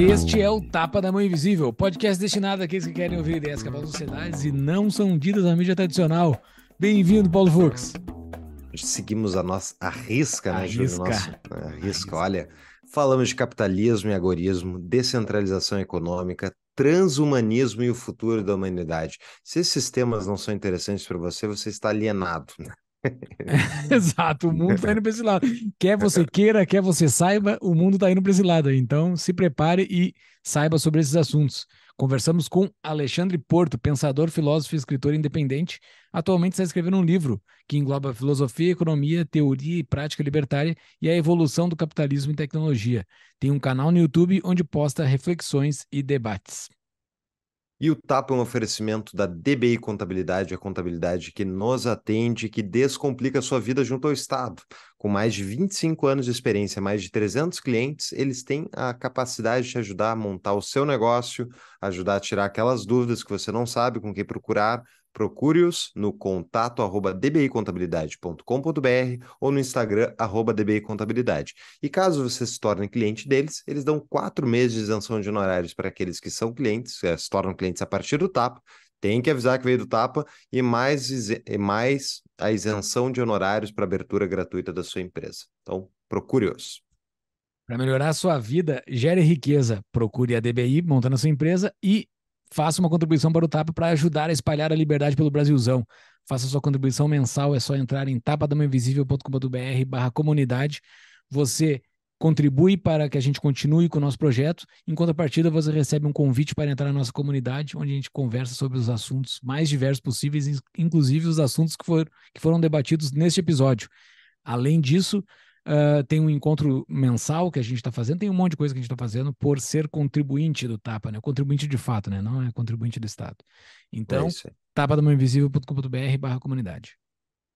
Este é o Tapa da Mão Invisível, podcast destinado àqueles que querem ouvir ideias que abalam sociedades e não são ditas na mídia tradicional. Bem-vindo, Paulo Fux. Seguimos a nossa a risca, né, Júlio? Nosso, a risca, olha. Falamos de capitalismo e agorismo, descentralização econômica, transhumanismo e o futuro da humanidade. Se esses temas não são interessantes para você, você está alienado. Exato, o mundo está indo para esse lado. Quer você queira, quer você saiba, o mundo está indo para esse lado. Então, se prepare e saiba sobre esses assuntos. Conversamos com Alexandre Porto, pensador, filósofo e escritor independente. Atualmente está escrevendo um livro que engloba filosofia, economia, teoria e prática libertária e a evolução do capitalismo e tecnologia. Tem um canal no YouTube onde posta reflexões e debates. E o TAP é um oferecimento da DBI Contabilidade, a contabilidade que nos atende, que descomplica a sua vida junto ao Estado. Com mais de 25 anos de experiência, mais de 300 clientes, eles têm a capacidade de te ajudar a montar o seu negócio, ajudar a tirar aquelas dúvidas que você não sabe com quem procurar, Procure-os no contato arroba dbicontabilidade.com.br ou no Instagram arroba dbicontabilidade. E caso você se torne cliente deles, eles dão quatro meses de isenção de honorários para aqueles que são clientes, é, se tornam clientes a partir do TAPA. Tem que avisar que veio do TAPA e mais, e mais a isenção de honorários para abertura gratuita da sua empresa. Então, procure-os. Para melhorar a sua vida, gere riqueza. Procure a DBI montando a sua empresa e faça uma contribuição para o TAPA para ajudar a espalhar a liberdade pelo Brasilzão. Faça sua contribuição mensal, é só entrar em tapadamainvisível.com.br barra comunidade. Você contribui para que a gente continue com o nosso projeto. Em contrapartida, você recebe um convite para entrar na nossa comunidade, onde a gente conversa sobre os assuntos mais diversos possíveis, inclusive os assuntos que, for, que foram debatidos neste episódio. Além disso, Uh, tem um encontro mensal que a gente está fazendo, tem um monte de coisa que a gente está fazendo por ser contribuinte do TAPA, né? Contribuinte de fato, né? Não é contribuinte do Estado. Então, é tapadamãoinvisível.com.br barra comunidade.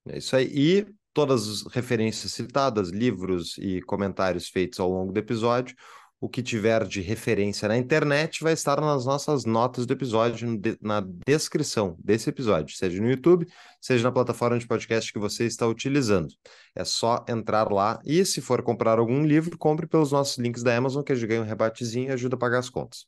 É isso aí. E todas as referências citadas, livros e comentários feitos ao longo do episódio, o que tiver de referência na internet vai estar nas nossas notas do episódio, na descrição desse episódio, seja no YouTube, seja na plataforma de podcast que você está utilizando. É só entrar lá e, se for comprar algum livro, compre pelos nossos links da Amazon, que a gente ganha um rebatezinho e ajuda a pagar as contas.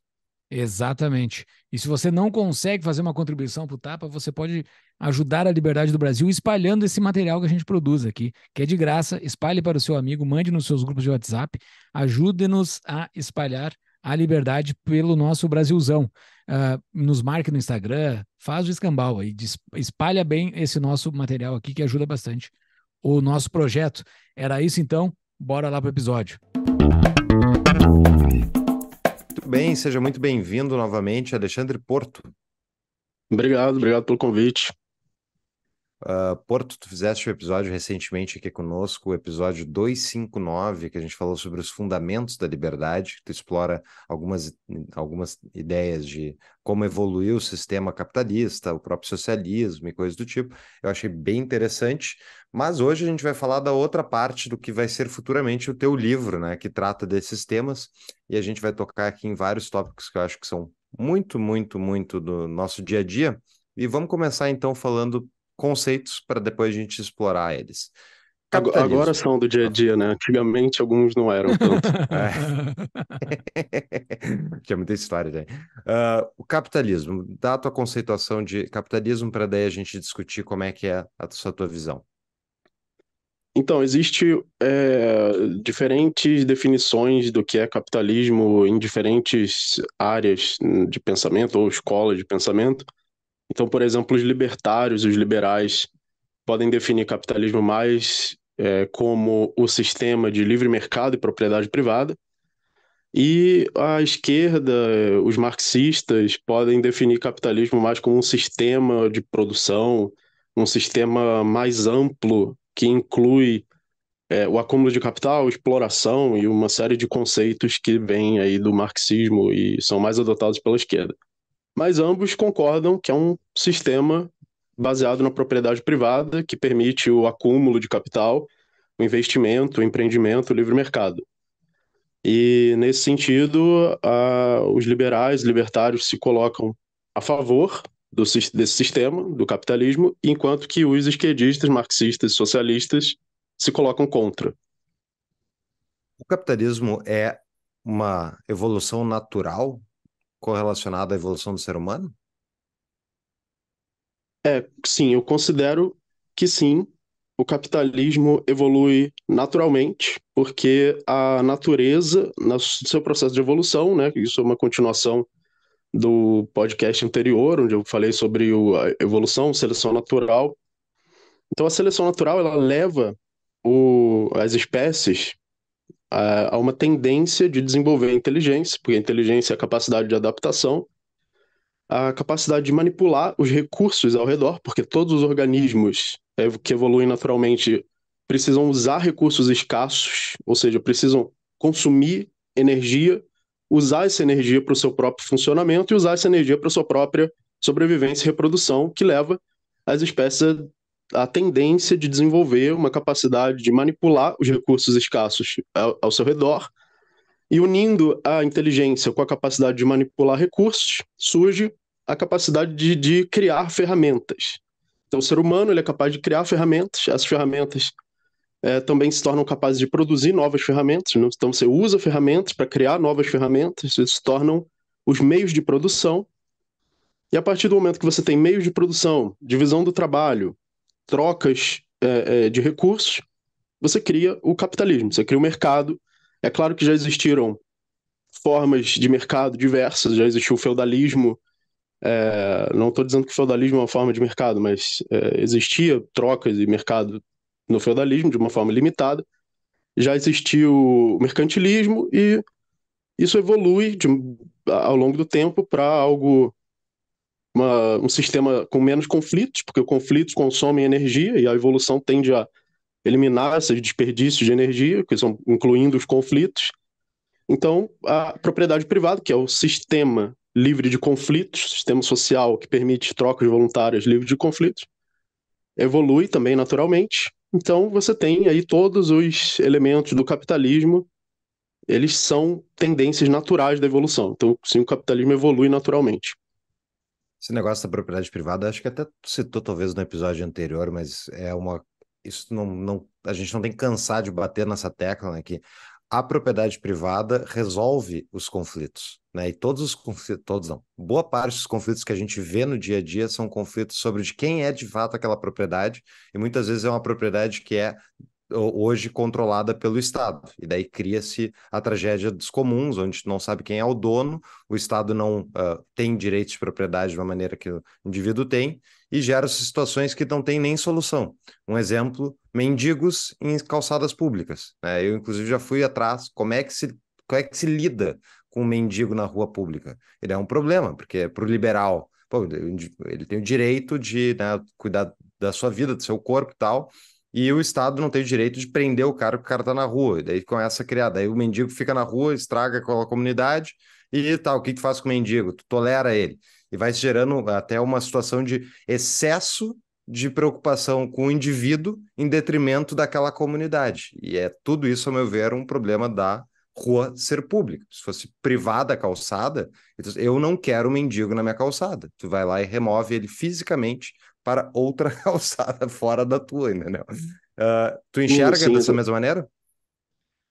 Exatamente. E se você não consegue fazer uma contribuição para o Tapa, você pode ajudar a liberdade do Brasil espalhando esse material que a gente produz aqui, que é de graça. Espalhe para o seu amigo, mande nos seus grupos de WhatsApp, ajude-nos a espalhar a liberdade pelo nosso Brasilzão. Uh, nos marque no Instagram, faz o escambau aí, espalha bem esse nosso material aqui que ajuda bastante o nosso projeto. Era isso então, bora lá para o episódio. Muito bem, seja muito bem-vindo novamente, Alexandre Porto. Obrigado, obrigado pelo convite. Uh, Porto, tu fizeste um episódio recentemente aqui conosco, o episódio 259, que a gente falou sobre os fundamentos da liberdade, tu explora algumas, algumas ideias de como evoluiu o sistema capitalista, o próprio socialismo e coisas do tipo. Eu achei bem interessante, mas hoje a gente vai falar da outra parte do que vai ser futuramente o teu livro, né, que trata desses temas, e a gente vai tocar aqui em vários tópicos que eu acho que são muito, muito, muito do nosso dia a dia. E vamos começar então falando conceitos para depois a gente explorar eles. Agora são do dia a dia, né? Antigamente alguns não eram tanto. é. Tinha muita história, né? Uh, o capitalismo, dá a tua conceituação de capitalismo para daí a gente discutir como é que é a sua tua visão. Então, existe é, diferentes definições do que é capitalismo em diferentes áreas de pensamento ou escolas de pensamento. Então, por exemplo, os libertários, os liberais, podem definir capitalismo mais é, como o sistema de livre mercado e propriedade privada. E a esquerda, os marxistas, podem definir capitalismo mais como um sistema de produção, um sistema mais amplo que inclui é, o acúmulo de capital, exploração e uma série de conceitos que vêm aí do marxismo e são mais adotados pela esquerda mas ambos concordam que é um sistema baseado na propriedade privada que permite o acúmulo de capital, o investimento, o empreendimento, o livre mercado. E, nesse sentido, a, os liberais, libertários se colocam a favor do, desse sistema, do capitalismo, enquanto que os esquerdistas, marxistas e socialistas se colocam contra. O capitalismo é uma evolução natural correlacionada à evolução do ser humano? É, sim, eu considero que sim, o capitalismo evolui naturalmente, porque a natureza, no seu processo de evolução, né, isso é uma continuação do podcast anterior, onde eu falei sobre a evolução, seleção natural. Então, a seleção natural ela leva o, as espécies a, uma tendência de desenvolver inteligência, porque a inteligência é a capacidade de adaptação, a capacidade de manipular os recursos ao redor, porque todos os organismos é, que evoluem naturalmente precisam usar recursos escassos, ou seja, precisam consumir energia, usar essa energia para o seu próprio funcionamento e usar essa energia para a sua própria sobrevivência e reprodução, que leva as espécies a tendência de desenvolver uma capacidade de manipular os recursos escassos ao, ao seu redor. E unindo a inteligência com a capacidade de manipular recursos, surge a capacidade de, de criar ferramentas. Então, o ser humano ele é capaz de criar ferramentas, essas ferramentas é, também se tornam capazes de produzir novas ferramentas. Né? Então, você usa ferramentas para criar novas ferramentas, isso se tornam os meios de produção. E a partir do momento que você tem meios de produção, divisão do trabalho, trocas é, é, de recursos, você cria o capitalismo, você cria o mercado. É claro que já existiram formas de mercado diversas, já existiu o feudalismo, é, não estou dizendo que o feudalismo é uma forma de mercado, mas é, existia trocas e mercado no feudalismo de uma forma limitada. Já existiu o mercantilismo e isso evolui de, ao longo do tempo para algo uma, um sistema com menos conflitos, porque os conflitos consomem energia e a evolução tende a eliminar esses desperdícios de energia, que são incluindo os conflitos. Então, a propriedade privada, que é o sistema livre de conflitos, sistema social que permite trocas voluntárias livres de conflitos, evolui também naturalmente. Então você tem aí todos os elementos do capitalismo, eles são tendências naturais da evolução. Então, sim, o capitalismo evolui naturalmente. Esse negócio da propriedade privada, acho que até citou talvez no episódio anterior, mas é uma isso não, não a gente não tem que cansar de bater nessa tecla, né, que a propriedade privada resolve os conflitos, né? E todos os conflitos, todos não, boa parte dos conflitos que a gente vê no dia a dia são conflitos sobre de quem é de fato aquela propriedade, e muitas vezes é uma propriedade que é hoje controlada pelo Estado. E daí cria-se a tragédia dos comuns, onde não sabe quem é o dono, o Estado não uh, tem direitos de propriedade de uma maneira que o indivíduo tem, e gera situações que não tem nem solução. Um exemplo, mendigos em calçadas públicas. Né? Eu, inclusive, já fui atrás, como é que se, como é que se lida com um mendigo na rua pública? Ele é um problema, porque para o liberal, pô, ele tem o direito de né, cuidar da sua vida, do seu corpo e tal, e o Estado não tem o direito de prender o cara porque o cara está na rua. E daí começa a criar. Daí o mendigo fica na rua, estraga a comunidade e tal. O que tu faz com o mendigo? Tu tolera ele. E vai gerando até uma situação de excesso de preocupação com o indivíduo em detrimento daquela comunidade. E é tudo isso, ao meu ver, um problema da rua ser pública. Se fosse privada a calçada, eu não quero um mendigo na minha calçada. Tu vai lá e remove ele fisicamente para outra calçada fora da tua, entendeu? Uh, tu enxerga sim, sim, dessa mesma maneira?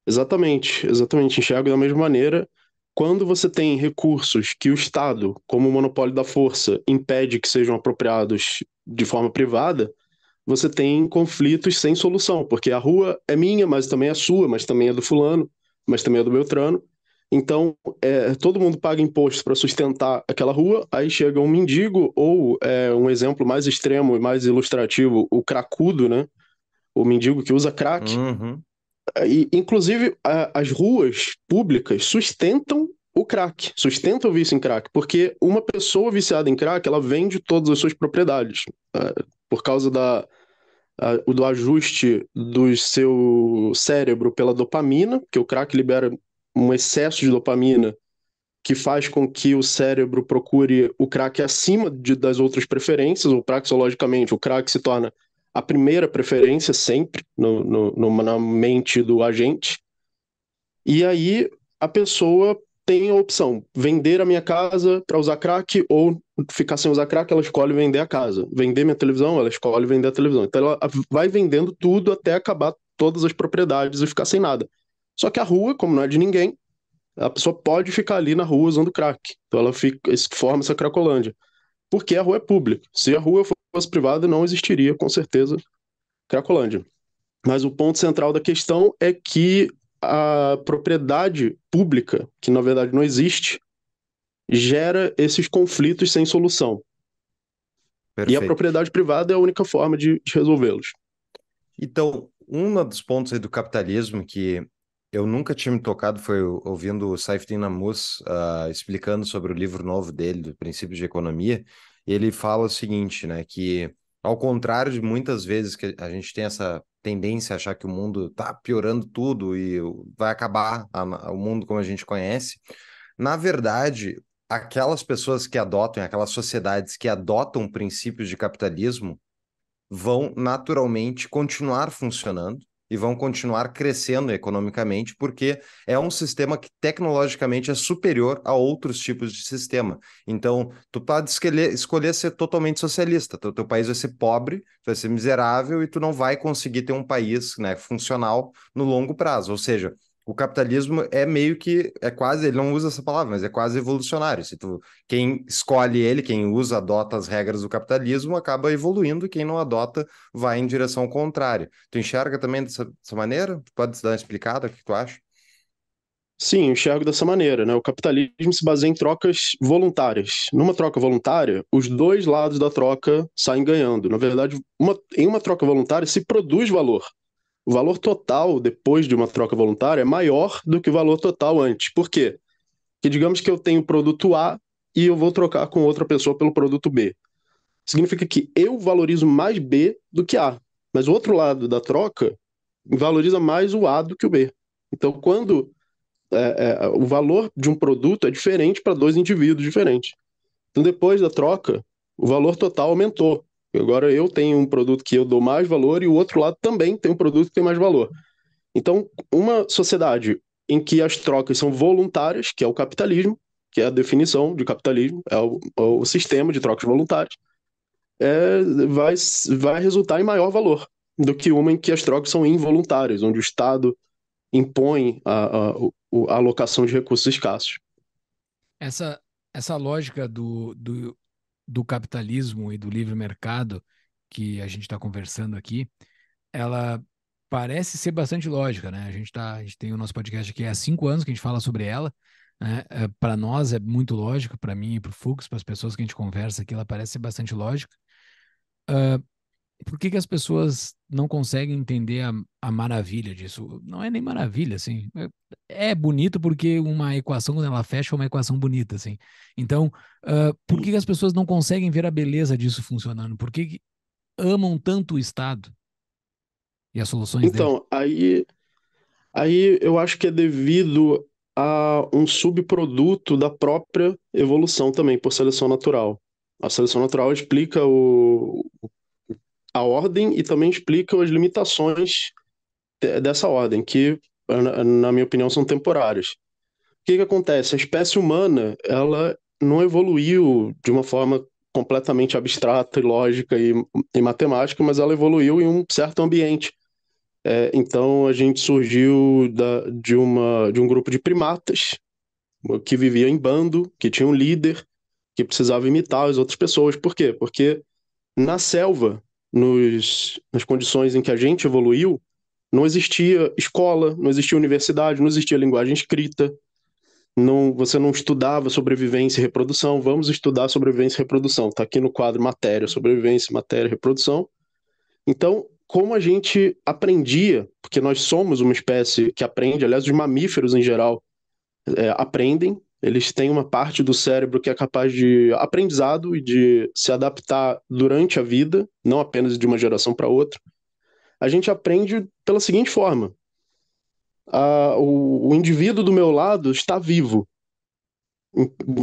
Exatamente, exatamente. Enxergo da mesma maneira. Quando você tem recursos que o Estado, como o monopólio da força, impede que sejam apropriados de forma privada, você tem conflitos sem solução, porque a rua é minha, mas também é sua, mas também é do fulano, mas também é do Beltrano. Então, é, todo mundo paga imposto para sustentar aquela rua, aí chega um mendigo, ou é, um exemplo mais extremo e mais ilustrativo, o cracudo, né? O mendigo que usa crack. Uhum. E, inclusive, a, as ruas públicas sustentam o crack, sustentam o vício em crack, porque uma pessoa viciada em crack, ela vende todas as suas propriedades, uh, por causa da, do ajuste do seu cérebro pela dopamina, que o crack libera um excesso de dopamina que faz com que o cérebro procure o crack acima de, das outras preferências, ou praxeologicamente, o crack se torna a primeira preferência sempre no, no, na mente do agente. E aí a pessoa tem a opção vender a minha casa para usar crack ou ficar sem usar crack, ela escolhe vender a casa. Vender minha televisão, ela escolhe vender a televisão. Então ela vai vendendo tudo até acabar todas as propriedades e ficar sem nada. Só que a rua, como não é de ninguém, a pessoa pode ficar ali na rua usando crack. Então ela fica, forma essa cracolândia. Porque a rua é pública. Se a rua fosse privada, não existiria, com certeza, cracolândia. Mas o ponto central da questão é que a propriedade pública, que na verdade não existe, gera esses conflitos sem solução. Perfeito. E a propriedade privada é a única forma de, de resolvê-los. Então, um dos pontos aí do capitalismo que eu nunca tinha me tocado foi ouvindo o Saifetin Namus uh, explicando sobre o livro novo dele, do Princípios de Economia, ele fala o seguinte, né, que ao contrário de muitas vezes que a gente tem essa tendência a achar que o mundo está piorando tudo e vai acabar a, o mundo como a gente conhece, na verdade, aquelas pessoas que adotam, aquelas sociedades que adotam princípios de capitalismo vão naturalmente continuar funcionando e vão continuar crescendo economicamente, porque é um sistema que tecnologicamente é superior a outros tipos de sistema. Então, tu pode escolher, escolher ser totalmente socialista. Teu, teu país vai ser pobre, vai ser miserável e tu não vai conseguir ter um país né, funcional no longo prazo. Ou seja, o capitalismo é meio que é quase, ele não usa essa palavra, mas é quase evolucionário. Se tu, quem escolhe ele, quem usa, adota as regras do capitalismo, acaba evoluindo, quem não adota vai em direção contrária. Tu enxerga também dessa, dessa maneira? Pode dar uma explicada o que tu acha? Sim, enxergo dessa maneira, né? O capitalismo se baseia em trocas voluntárias. Numa troca voluntária, os dois lados da troca saem ganhando. Na verdade, uma, em uma troca voluntária se produz valor o valor total depois de uma troca voluntária é maior do que o valor total antes. Por quê? Porque digamos que eu tenho o produto A e eu vou trocar com outra pessoa pelo produto B. Significa que eu valorizo mais B do que A. Mas o outro lado da troca valoriza mais o A do que o B. Então, quando é, é, o valor de um produto é diferente para dois indivíduos diferentes. Então, depois da troca, o valor total aumentou. Agora eu tenho um produto que eu dou mais valor e o outro lado também tem um produto que tem mais valor. Então, uma sociedade em que as trocas são voluntárias, que é o capitalismo, que é a definição de capitalismo, é o, é o sistema de trocas voluntárias, é, vai, vai resultar em maior valor do que uma em que as trocas são involuntárias, onde o Estado impõe a, a, a alocação de recursos escassos. Essa, essa lógica do, do do capitalismo e do livre mercado que a gente está conversando aqui, ela parece ser bastante lógica, né? A gente, tá, a gente tem o nosso podcast aqui há cinco anos que a gente fala sobre ela. Né? É, para nós é muito lógico, para mim e para o Fux, para as pessoas que a gente conversa aqui, ela parece ser bastante lógica. Uh, por que, que as pessoas não conseguem entender a, a maravilha disso? Não é nem maravilha, assim. É, é, bonito porque uma equação, quando ela fecha, é uma equação bonita, assim. Então, uh, por que, que as pessoas não conseguem ver a beleza disso funcionando? Por que, que amam tanto o Estado e as soluções então, dele? aí, aí eu acho que é devido a um subproduto da própria evolução também, por seleção natural. A seleção natural explica o, a ordem e também explica as limitações dessa ordem, que, na minha opinião, são temporárias. O que, que acontece? A espécie humana ela não evoluiu de uma forma completamente abstrata e lógica e, e matemática, mas ela evoluiu em um certo ambiente. É, então a gente surgiu da, de, uma, de um grupo de primatas que vivia em bando, que tinha um líder, que precisava imitar as outras pessoas. Por quê? Porque na selva nos, nas condições em que a gente evoluiu, não existia escola, não existia universidade, não existia linguagem escrita, não, você não estudava sobrevivência e reprodução. Vamos estudar sobrevivência e reprodução. Está aqui no quadro matéria, sobrevivência, matéria reprodução. Então, como a gente aprendia, porque nós somos uma espécie que aprende, aliás, os mamíferos em geral é, aprendem, eles têm uma parte do cérebro que é capaz de aprendizado e de se adaptar durante a vida, não apenas de uma geração para outra. A gente aprende pela seguinte forma: a, o, o indivíduo do meu lado está vivo,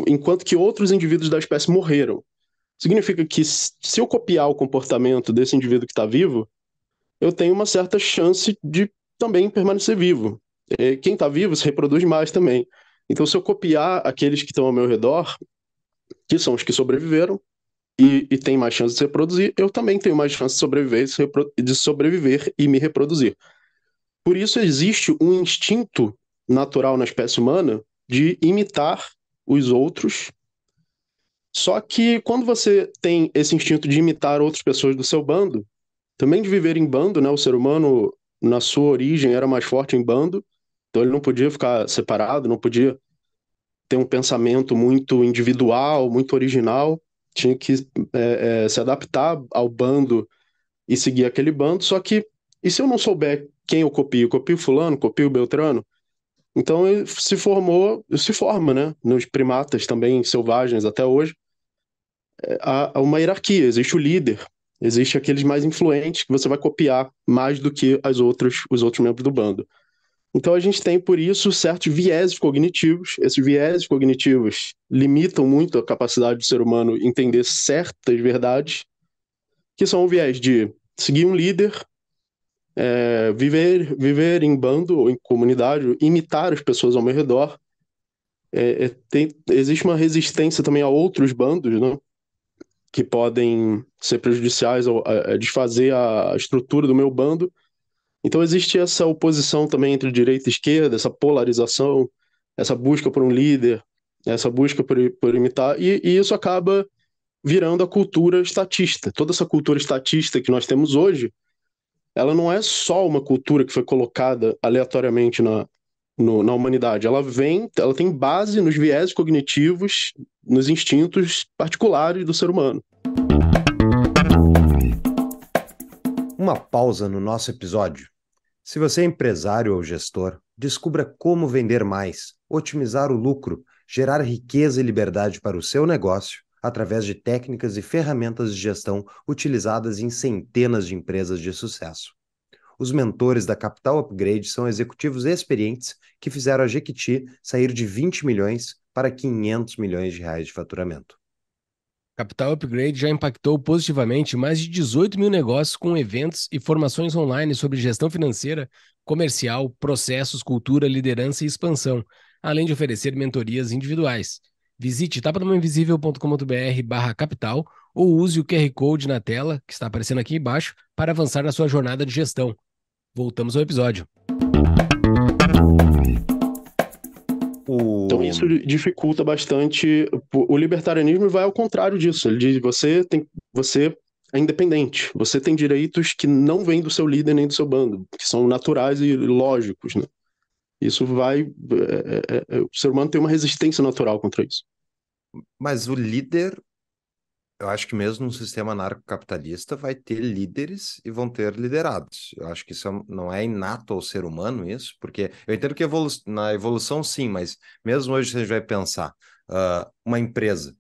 enquanto que outros indivíduos da espécie morreram. Significa que se eu copiar o comportamento desse indivíduo que está vivo, eu tenho uma certa chance de também permanecer vivo. quem está vivo se reproduz mais também. Então, se eu copiar aqueles que estão ao meu redor, que são os que sobreviveram, e, e tem mais chance de se reproduzir, eu também tenho mais chance de sobreviver, de sobreviver e me reproduzir. Por isso existe um instinto natural na espécie humana de imitar os outros. Só que quando você tem esse instinto de imitar outras pessoas do seu bando, também de viver em bando, né? O ser humano na sua origem era mais forte em bando, então ele não podia ficar separado, não podia ter um pensamento muito individual, muito original, tinha que é, é, se adaptar ao bando e seguir aquele bando. Só que, e se eu não souber quem eu copio? Copio fulano, copio Beltrano? Então se formou, se forma, né? Nos primatas também selvagens até hoje, é, há uma hierarquia, existe o líder, existe aqueles mais influentes que você vai copiar mais do que as outras, os outros membros do bando. Então a gente tem, por isso, certos vieses cognitivos. Esses vieses cognitivos limitam muito a capacidade do ser humano entender certas verdades, que são o viés de seguir um líder, é, viver, viver em bando ou em comunidade, imitar as pessoas ao meu redor. É, é, tem, existe uma resistência também a outros bandos, né? que podem ser prejudiciais ou a, desfazer a estrutura do meu bando então existe essa oposição também entre direita e esquerda, essa polarização, essa busca por um líder, essa busca por, por imitar, e, e isso acaba virando a cultura estatista. Toda essa cultura estatista que nós temos hoje, ela não é só uma cultura que foi colocada aleatoriamente na, no, na humanidade. Ela vem, ela tem base nos viés cognitivos, nos instintos particulares do ser humano. Uma pausa no nosso episódio. Se você é empresário ou gestor, descubra como vender mais, otimizar o lucro, gerar riqueza e liberdade para o seu negócio através de técnicas e ferramentas de gestão utilizadas em centenas de empresas de sucesso. Os mentores da Capital Upgrade são executivos experientes que fizeram a Jequiti sair de 20 milhões para 500 milhões de reais de faturamento. Capital Upgrade já impactou positivamente mais de 18 mil negócios com eventos e formações online sobre gestão financeira, comercial, processos, cultura, liderança e expansão, além de oferecer mentorias individuais. Visite tapadamainvisível.com.br barra capital ou use o QR Code na tela, que está aparecendo aqui embaixo, para avançar na sua jornada de gestão. Voltamos ao episódio. Isso dificulta bastante. O libertarianismo vai ao contrário disso. Ele diz: você tem, você é independente. Você tem direitos que não vêm do seu líder nem do seu bando, que são naturais e lógicos, né? Isso vai. É, é, é, o ser humano tem uma resistência natural contra isso. Mas o líder eu acho que mesmo num sistema anarcocapitalista vai ter líderes e vão ter liderados. Eu acho que isso é não é inato ao ser humano isso, porque eu entendo que evolu na evolução sim, mas mesmo hoje gente vai pensar uh, uma empresa,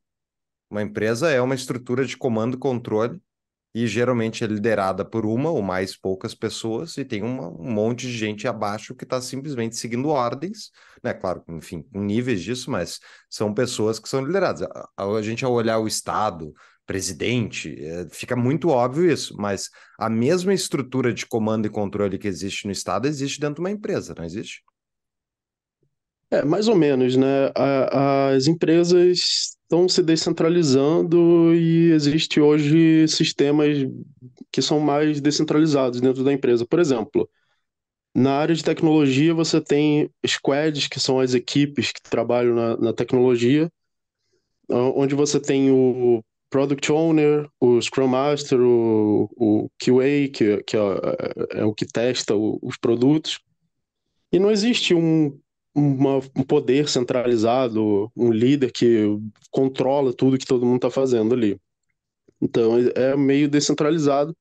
uma empresa é uma estrutura de comando e controle e geralmente é liderada por uma ou mais poucas pessoas e tem uma, um monte de gente abaixo que está simplesmente seguindo ordens, né? Claro, enfim, níveis disso, mas são pessoas que são lideradas. A, a gente ao olhar o Estado, presidente, é, fica muito óbvio isso, mas a mesma estrutura de comando e controle que existe no Estado existe dentro de uma empresa, não existe? É, mais ou menos, né? As empresas estão se descentralizando e existe hoje sistemas que são mais descentralizados dentro da empresa. Por exemplo, na área de tecnologia você tem squads, que são as equipes que trabalham na, na tecnologia, onde você tem o Product Owner, o Scrum Master, o, o QA, que, que é, é o que testa os produtos. E não existe um, uma, um poder centralizado, um líder que controla tudo que todo mundo está fazendo ali. Então é meio descentralizado.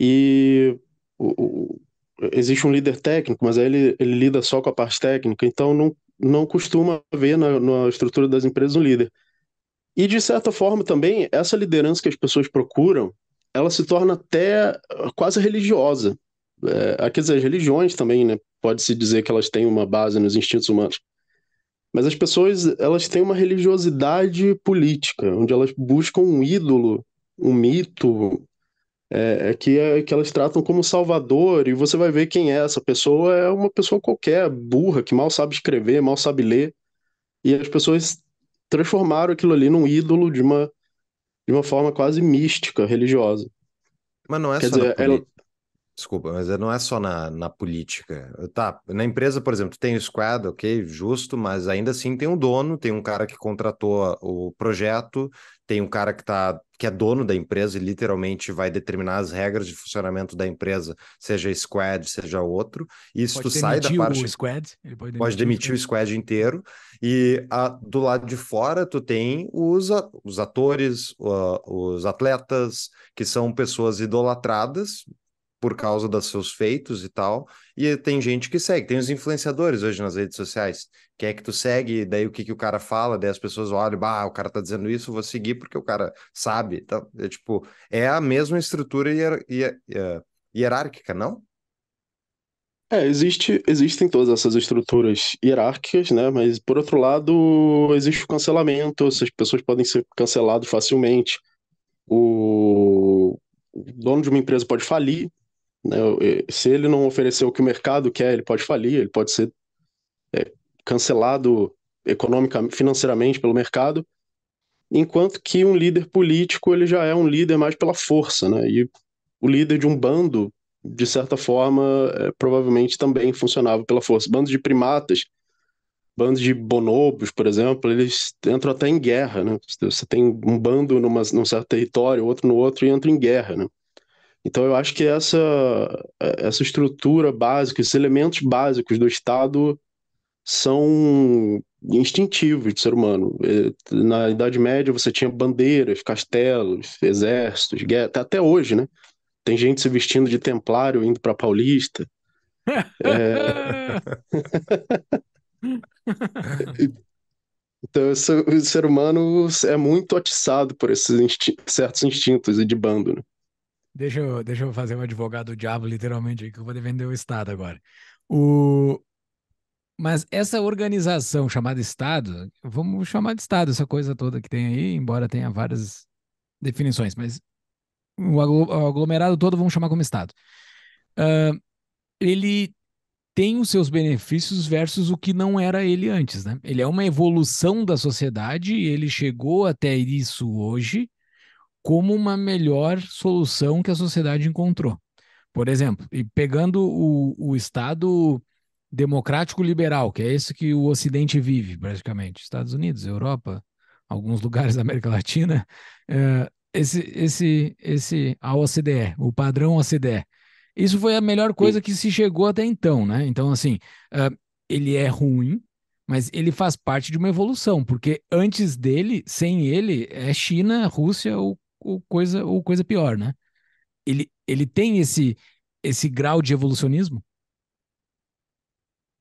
E o, o, existe um líder técnico, mas aí ele, ele lida só com a parte técnica, então não, não costuma haver na, na estrutura das empresas um líder. E, de certa forma, também, essa liderança que as pessoas procuram, ela se torna até quase religiosa. É, quer dizer, as religiões também, né? Pode-se dizer que elas têm uma base nos instintos humanos. Mas as pessoas, elas têm uma religiosidade política, onde elas buscam um ídolo, um mito, é, é, que, é que elas tratam como salvador, e você vai ver quem é essa pessoa, é uma pessoa qualquer, burra, que mal sabe escrever, mal sabe ler, e as pessoas transformaram aquilo ali num ídolo de uma, de uma forma quase mística, religiosa. Mas não é Quer só dizer, na ela. Desculpa, mas não é só na, na política. Tá, na empresa, por exemplo, tem o squad, ok, justo, mas ainda assim tem um dono, tem um cara que contratou o projeto, tem um cara que, tá, que é dono da empresa e literalmente vai determinar as regras de funcionamento da empresa, seja squad, seja outro. E se tu sai da demitir parte. o squad. Ele pode Pode demitir o squad inteiro. E a- do lado de fora, tu tem os, os atores, o- os atletas, que são pessoas idolatradas por causa dos seus feitos e tal. E tem gente que segue. Tem os influenciadores hoje nas redes sociais. Quem é que tu segue? Daí o que, que o cara fala? Daí as pessoas olham, bah, o cara tá dizendo isso, eu vou seguir porque o cara sabe. Então, é tipo, é a mesma estrutura hier- hier- eh, hierárquica, não? É, existe, existem todas essas estruturas hierárquicas, né? Mas por outro lado, existe o cancelamento, essas pessoas podem ser canceladas facilmente. O dono de uma empresa pode falir? Se ele não oferecer o que o mercado quer, ele pode falir, ele pode ser é, cancelado economicamente, financeiramente pelo mercado, enquanto que um líder político ele já é um líder mais pela força, né? E o líder de um bando de certa forma, é, provavelmente também funcionava pela força. Bandos de primatas, bandos de bonobos, por exemplo, eles entram até em guerra, né? Você tem um bando numa, num certo território, outro no outro e entram em guerra, né? Então eu acho que essa, essa estrutura básica, esses elementos básicos do Estado são instintivos do ser humano. É, na Idade Média você tinha bandeiras, castelos, exércitos, guerra, até hoje, né? Tem gente se vestindo de templário indo para Paulista. É... então, o ser humano é muito atiçado por esses certos instintos de bando, né? Deixa eu, deixa eu fazer um advogado do diabo, literalmente, aí, que eu vou defender o Estado agora. O... Mas essa organização chamada Estado, vamos chamar de Estado essa coisa toda que tem aí, embora tenha várias definições, mas o aglomerado todo vamos chamar como Estado. Uh, ele tem os seus benefícios versus o que não era ele antes, né? Ele é uma evolução da sociedade ele chegou até isso hoje como uma melhor solução que a sociedade encontrou. Por exemplo, e pegando o, o Estado democrático liberal, que é esse que o Ocidente vive, praticamente, Estados Unidos, Europa, alguns lugares da América Latina, uh, esse, esse, esse a OCDE, o padrão OCDE. Isso foi a melhor coisa que se chegou até então, né? Então, assim, uh, ele é ruim, mas ele faz parte de uma evolução, porque antes dele, sem ele, é China, Rússia ou, ou coisa, ou coisa pior, né? Ele, ele tem esse, esse grau de evolucionismo?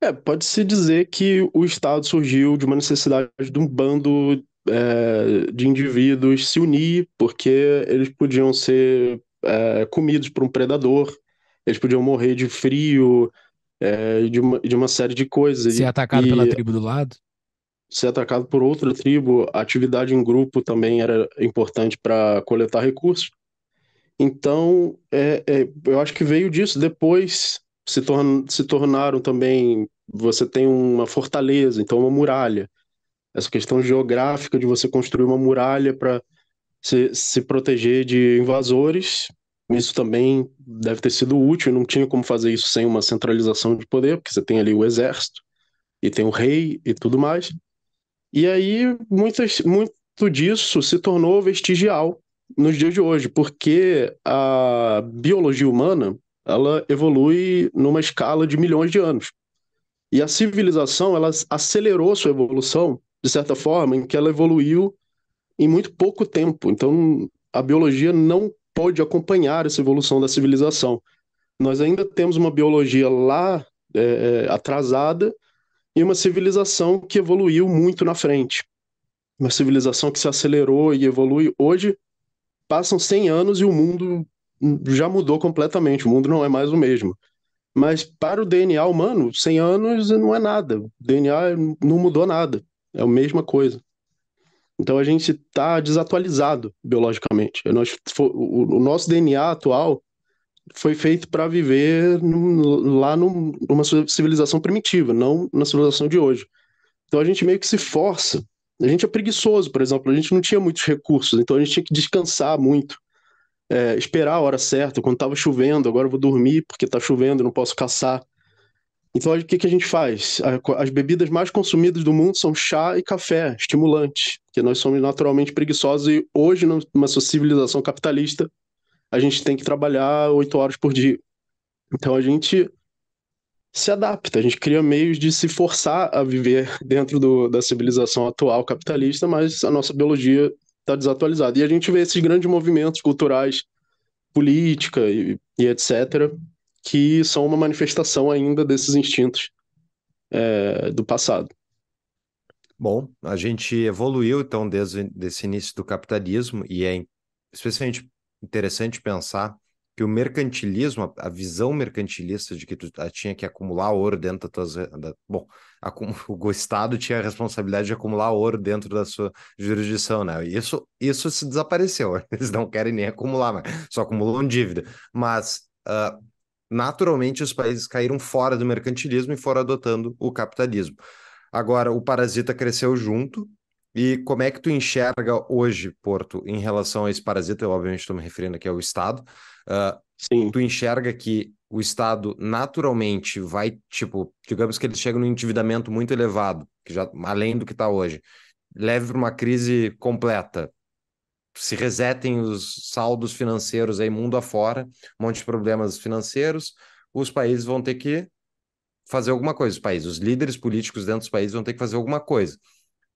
É, pode-se dizer que o Estado surgiu de uma necessidade de um bando é, de indivíduos se unir, porque eles podiam ser é, comidos por um predador, eles podiam morrer de frio, é, de, uma, de uma série de coisas. Ser atacado e, pela tribo do lado? Ser atacado por outra tribo, a atividade em grupo também era importante para coletar recursos. Então, é, é, eu acho que veio disso. Depois se, se tornaram também. Você tem uma fortaleza, então uma muralha essa questão geográfica de você construir uma muralha para se, se proteger de invasores. Isso também deve ter sido útil, não tinha como fazer isso sem uma centralização de poder, porque você tem ali o exército e tem o rei e tudo mais. E aí muitas, muito disso se tornou vestigial nos dias de hoje, porque a biologia humana ela evolui numa escala de milhões de anos. E a civilização ela acelerou sua evolução de certa forma, em que ela evoluiu em muito pouco tempo. Então, a biologia não pode acompanhar essa evolução da civilização. Nós ainda temos uma biologia lá é, é atrasada e uma civilização que evoluiu muito na frente. Uma civilização que se acelerou e evolui. Hoje, passam 100 anos e o mundo já mudou completamente, o mundo não é mais o mesmo. Mas para o DNA humano, 100 anos não é nada. O DNA não mudou nada. É a mesma coisa. Então a gente está desatualizado biologicamente. O nosso DNA atual foi feito para viver no, lá no, numa civilização primitiva, não na civilização de hoje. Então a gente meio que se força. A gente é preguiçoso, por exemplo, a gente não tinha muitos recursos, então a gente tinha que descansar muito, é, esperar a hora certa. Quando estava chovendo, agora eu vou dormir porque está chovendo, não posso caçar. Então o que, que a gente faz? As bebidas mais consumidas do mundo são chá e café, estimulantes, porque nós somos naturalmente preguiçosos e hoje, numa civilização capitalista, a gente tem que trabalhar oito horas por dia. Então a gente se adapta, a gente cria meios de se forçar a viver dentro do, da civilização atual capitalista, mas a nossa biologia está desatualizada. E a gente vê esses grandes movimentos culturais, política e, e etc., que são uma manifestação ainda desses instintos é, do passado. Bom, a gente evoluiu então desde esse início do capitalismo e é especialmente interessante pensar que o mercantilismo, a visão mercantilista de que tu tinha que acumular ouro dentro das tuas. Da, bom, a, o Estado tinha a responsabilidade de acumular ouro dentro da sua jurisdição, né? Isso, isso se desapareceu. Eles não querem nem acumular, mas só acumulam dívida. Mas, uh, naturalmente, os países caíram fora do mercantilismo e foram adotando o capitalismo. Agora, o parasita cresceu junto, e como é que tu enxerga hoje, Porto, em relação a esse parasita? Eu, obviamente, estou me referindo aqui ao Estado. Uh, Sim. Tu enxerga que o Estado naturalmente vai, tipo, digamos que eles chegam num endividamento muito elevado, que já além do que está hoje, leve para uma crise completa, se resetem os saldos financeiros aí mundo afora, um monte de problemas financeiros, os países vão ter que fazer alguma coisa, os países, os líderes políticos dentro dos países vão ter que fazer alguma coisa.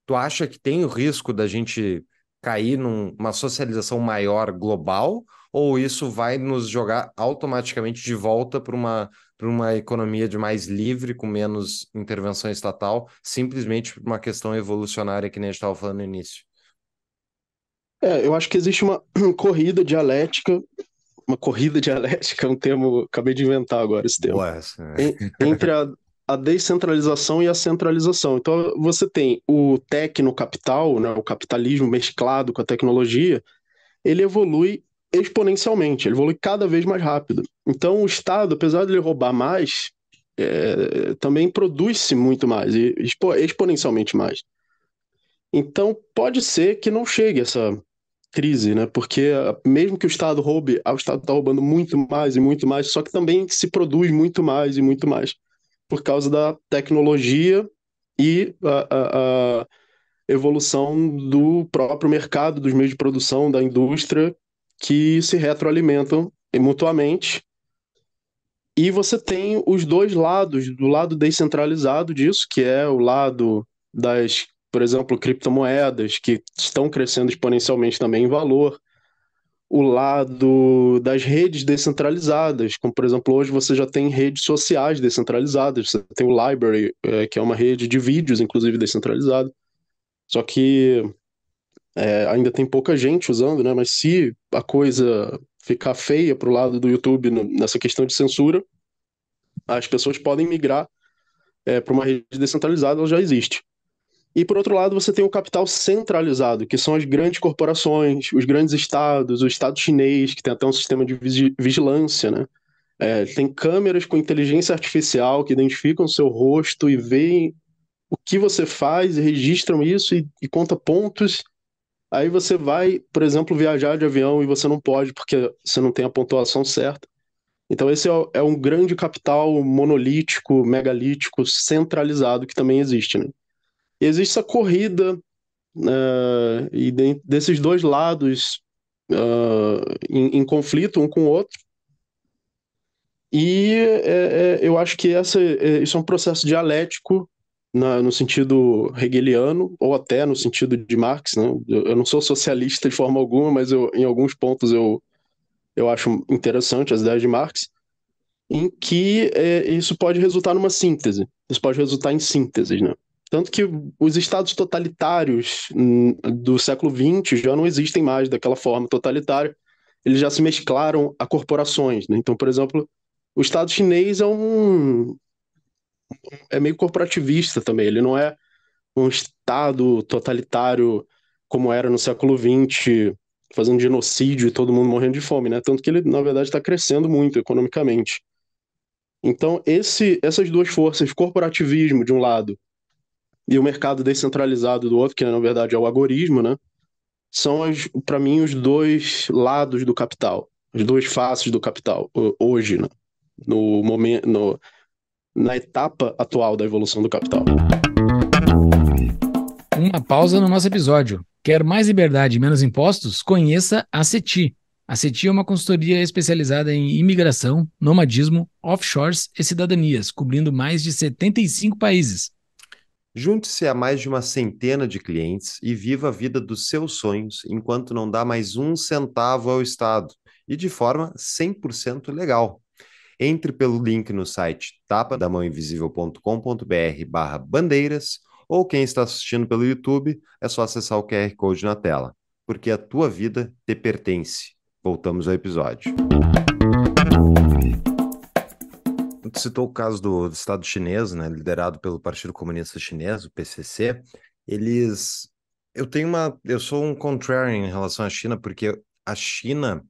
Tu acha que tem o risco da gente cair numa socialização maior global? Ou isso vai nos jogar automaticamente de volta para uma, uma economia de mais livre, com menos intervenção estatal, simplesmente por uma questão evolucionária que nem a gente estava falando no início? É, eu acho que existe uma corrida dialética, uma corrida dialética, é um termo, acabei de inventar agora esse termo, Ué, entre a, a descentralização e a centralização. Então, você tem o tecno-capital, né, o capitalismo mesclado com a tecnologia, ele evolui exponencialmente, ele evolui cada vez mais rápido. Então, o Estado, apesar de ele roubar mais, é, também produz-se muito mais, e expo exponencialmente mais. Então, pode ser que não chegue essa crise, né? Porque mesmo que o Estado roube, ah, o Estado está roubando muito mais e muito mais, só que também se produz muito mais e muito mais por causa da tecnologia e a, a, a evolução do próprio mercado, dos meios de produção, da indústria, que se retroalimentam mutuamente. E você tem os dois lados, do lado descentralizado disso, que é o lado das, por exemplo, criptomoedas, que estão crescendo exponencialmente também em valor, o lado das redes descentralizadas, como por exemplo hoje você já tem redes sociais descentralizadas, você tem o Library, é, que é uma rede de vídeos, inclusive descentralizada. Só que é, ainda tem pouca gente usando, né? Mas se a coisa ficar feia para o lado do YouTube nessa questão de censura, as pessoas podem migrar é, para uma rede descentralizada, ela já existe. E por outro lado, você tem o capital centralizado, que são as grandes corporações, os grandes estados, o estado chinês, que tem até um sistema de vigilância, né? É, tem câmeras com inteligência artificial que identificam o seu rosto e veem o que você faz e registram isso e, e conta pontos. Aí você vai, por exemplo, viajar de avião e você não pode porque você não tem a pontuação certa. Então esse é, é um grande capital monolítico, megalítico, centralizado que também existe, né? Existe essa corrida uh, e de, desses dois lados uh, em, em, conflito um com o outro. E é, é, eu acho que essa, é, isso é um processo dialético na, no sentido hegeliano, ou até no sentido de Marx. Né? Eu, eu, não sou socialista de forma alguma, mas eu, em alguns pontos eu, eu acho interessante as ideias de Marx, em que é, isso pode resultar numa síntese. Isso pode resultar em sínteses, né? Tanto que os estados totalitários hum, do século XX já não existem mais daquela forma totalitária. Eles já se mesclaram a corporações. Né? Então, por exemplo, o Estado chinês é um. é meio corporativista também. Ele não é um Estado totalitário como era no século XX, fazendo genocídio e todo mundo morrendo de fome, né? Tanto que ele, na verdade, está crescendo muito economicamente. Então, esse, essas duas forças, corporativismo de um lado e o mercado descentralizado do outro, que na verdade é o agorismo, né? São, para mim, os dois lados do capital, as duas faces do capital, hoje, né? no momento, no, na etapa atual da evolução do capital. Uma pausa no nosso episódio. Quer mais liberdade e menos impostos? Conheça a CETI. A CETI é uma consultoria especializada em imigração, nomadismo, offshores e cidadanias, cobrindo mais de 75 países. Junte-se a mais de uma centena de clientes e viva a vida dos seus sonhos enquanto não dá mais um centavo ao Estado e de forma 100% legal. Entre pelo link no site tapadamãoinvisível.com.br barra bandeiras ou quem está assistindo pelo YouTube, é só acessar o QR Code na tela, porque a tua vida te pertence. Voltamos ao episódio. Citou o caso do, do Estado chinês, né, liderado pelo Partido Comunista Chinês, o PCC. Eles, eu tenho uma, eu sou um contrarian em relação à China, porque a China,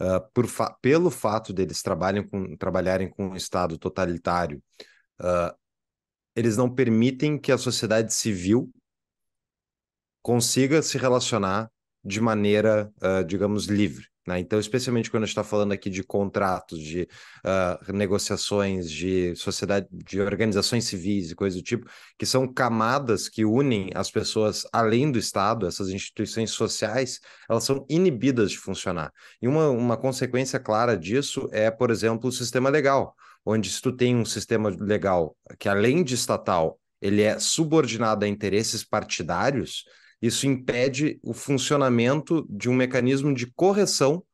uh, fa pelo fato deles com, trabalharem com um Estado totalitário, uh, eles não permitem que a sociedade civil consiga se relacionar de maneira, uh, digamos, livre. Né? Então, especialmente quando a gente está falando aqui de contratos, de uh, negociações, de sociedade, de organizações civis e coisas do tipo, que são camadas que unem as pessoas além do Estado, essas instituições sociais, elas são inibidas de funcionar. E uma, uma consequência clara disso é, por exemplo, o sistema legal onde se tu tem um sistema legal que, além de estatal, ele é subordinado a interesses partidários, isso impede o funcionamento de um mecanismo de correção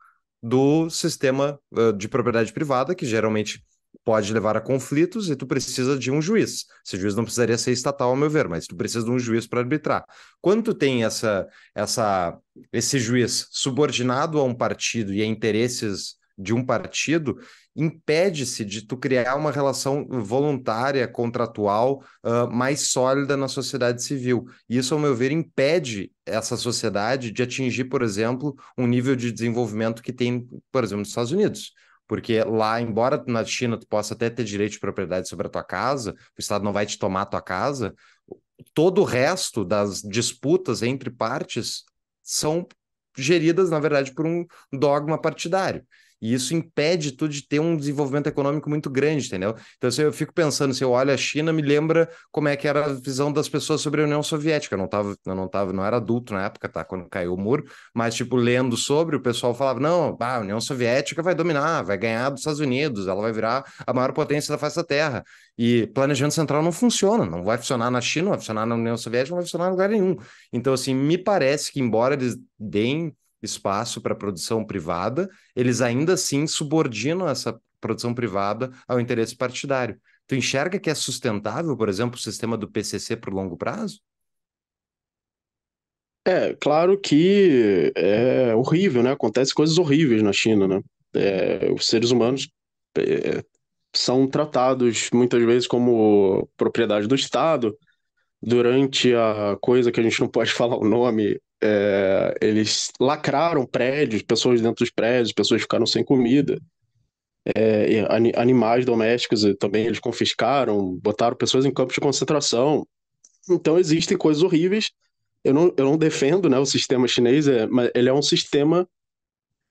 do sistema de propriedade privada, que geralmente pode levar a conflitos e tu precisa de um juiz. Esse juiz não precisaria ser estatal, ao meu ver, mas tu precisa de um juiz para arbitrar. Quando tu tem essa, essa, esse juiz subordinado a um partido e a interesses de um partido, impede-se de tu criar uma relação voluntária, contratual, uh, mais sólida na sociedade civil. Isso, ao meu ver, impede essa sociedade de atingir, por exemplo, um nível de desenvolvimento que tem, por exemplo, nos Estados Unidos. Porque lá, embora na China tu possa até ter direito de propriedade sobre a tua casa, o Estado não vai te tomar a tua casa, todo o resto das disputas entre partes são geridas, na verdade, por um dogma partidário. E isso impede tu de ter um desenvolvimento econômico muito grande, entendeu? Então, se eu fico pensando, se eu olho a China, me lembra como é que era a visão das pessoas sobre a União Soviética. Eu não tava, eu não tava, não era adulto na época, tá? Quando caiu o muro, mas, tipo, lendo sobre, o pessoal falava: não, bah, a União Soviética vai dominar, vai ganhar dos Estados Unidos, ela vai virar a maior potência da face da Terra. E planejamento central não funciona, não vai funcionar na China, não vai funcionar na União Soviética, não vai funcionar em lugar nenhum. Então, assim, me parece que, embora eles deem espaço para produção privada, eles ainda assim subordinam essa produção privada ao interesse partidário. Tu enxerga que é sustentável, por exemplo, o sistema do PCC por longo prazo? É, claro que é horrível, né? Acontece coisas horríveis na China, né? É, os seres humanos é, são tratados muitas vezes como propriedade do Estado. Durante a coisa que a gente não pode falar o nome, é, eles lacraram prédios, pessoas dentro dos prédios, pessoas ficaram sem comida. É, animais domésticos também eles confiscaram, botaram pessoas em campos de concentração. Então existem coisas horríveis. Eu não, eu não defendo né, o sistema chinês, é, mas ele é um sistema.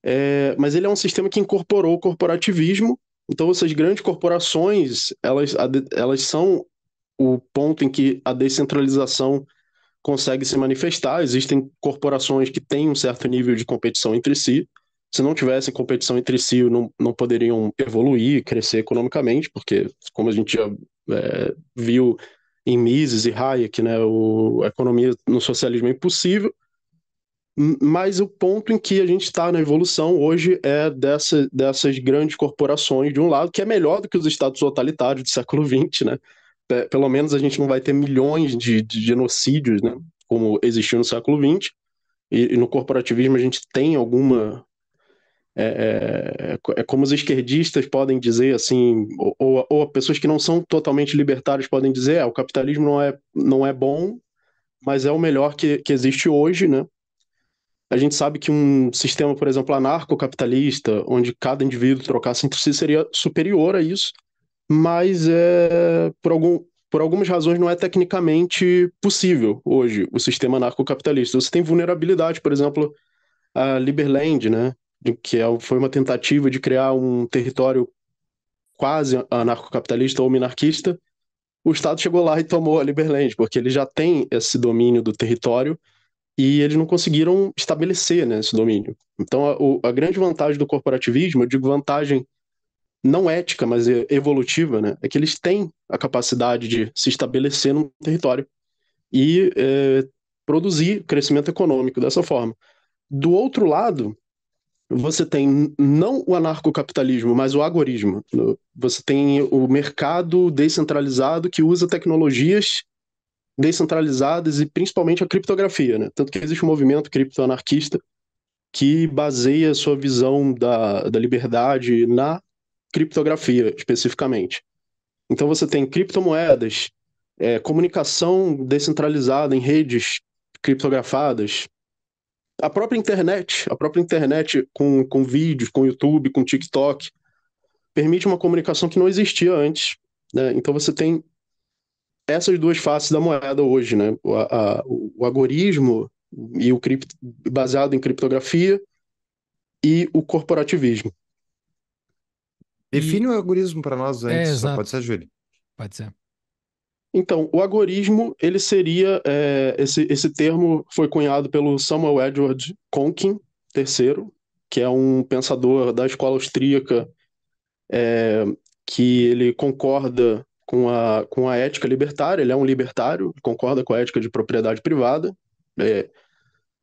É, mas ele é um sistema que incorporou o corporativismo. Então essas grandes corporações elas, elas são o ponto em que a descentralização consegue se manifestar. Existem corporações que têm um certo nível de competição entre si. Se não tivessem competição entre si, não, não poderiam evoluir, crescer economicamente, porque, como a gente já é, viu em Mises e Hayek, né, o, a economia no socialismo é impossível. Mas o ponto em que a gente está na evolução hoje é dessa, dessas grandes corporações, de um lado, que é melhor do que os estados totalitários do século XX, né? Pelo menos a gente não vai ter milhões de, de genocídios, né, como existiu no século XX, e, e no corporativismo a gente tem alguma. É, é, é, como os esquerdistas podem dizer, assim, ou, ou, pessoas que não são totalmente libertárias podem dizer: é, o capitalismo não é, não é bom, mas é o melhor que, que existe hoje, né? A gente sabe que um sistema, por exemplo, anarcocapitalista, onde cada indivíduo trocasse entre si, seria superior a isso, mas é, por, algum, por algumas razões não é tecnicamente possível hoje o sistema anarcocapitalista. Você tem vulnerabilidade, por exemplo, a Liberland, né, que é, foi uma tentativa de criar um território quase anarcocapitalista ou minarquista, o Estado chegou lá e tomou a Liberland, porque ele já tem esse domínio do território e eles não conseguiram estabelecer né, esse domínio. Então, a, a, grande vantagem do corporativismo, eu digo vantagem não ética, mas evolutiva, né, é que eles têm a capacidade de se estabelecer num território e é, produzir crescimento econômico dessa forma. Do outro lado, você tem não o anarcocapitalismo, mas o agorismo. Você tem o mercado descentralizado que usa tecnologias descentralizadas e principalmente a criptografia, né? Tanto que existe um movimento criptoanarquista que baseia sua visão da, da liberdade na criptografia, especificamente. Então você tem criptomoedas, é, comunicação descentralizada em redes criptografadas, a própria internet, a própria internet com, com vídeos, com YouTube, com TikTok, permite uma comunicação que não existia antes. Né? Então você tem essas duas faces da moeda hoje, né? O, a, o algoritmo e o cripto, baseado em criptografia e o corporativismo. Define e... o algoritmo para nós antes, é, pode ser, Júlio. Pode ser. Então, o algoritmo, ele seria, é, esse, esse termo foi cunhado pelo Samuel Edward Konkin III, que é um pensador da escola austríaca é, que ele concorda com a, com a ética libertária, ele é um libertário, concorda com a ética de propriedade privada, é,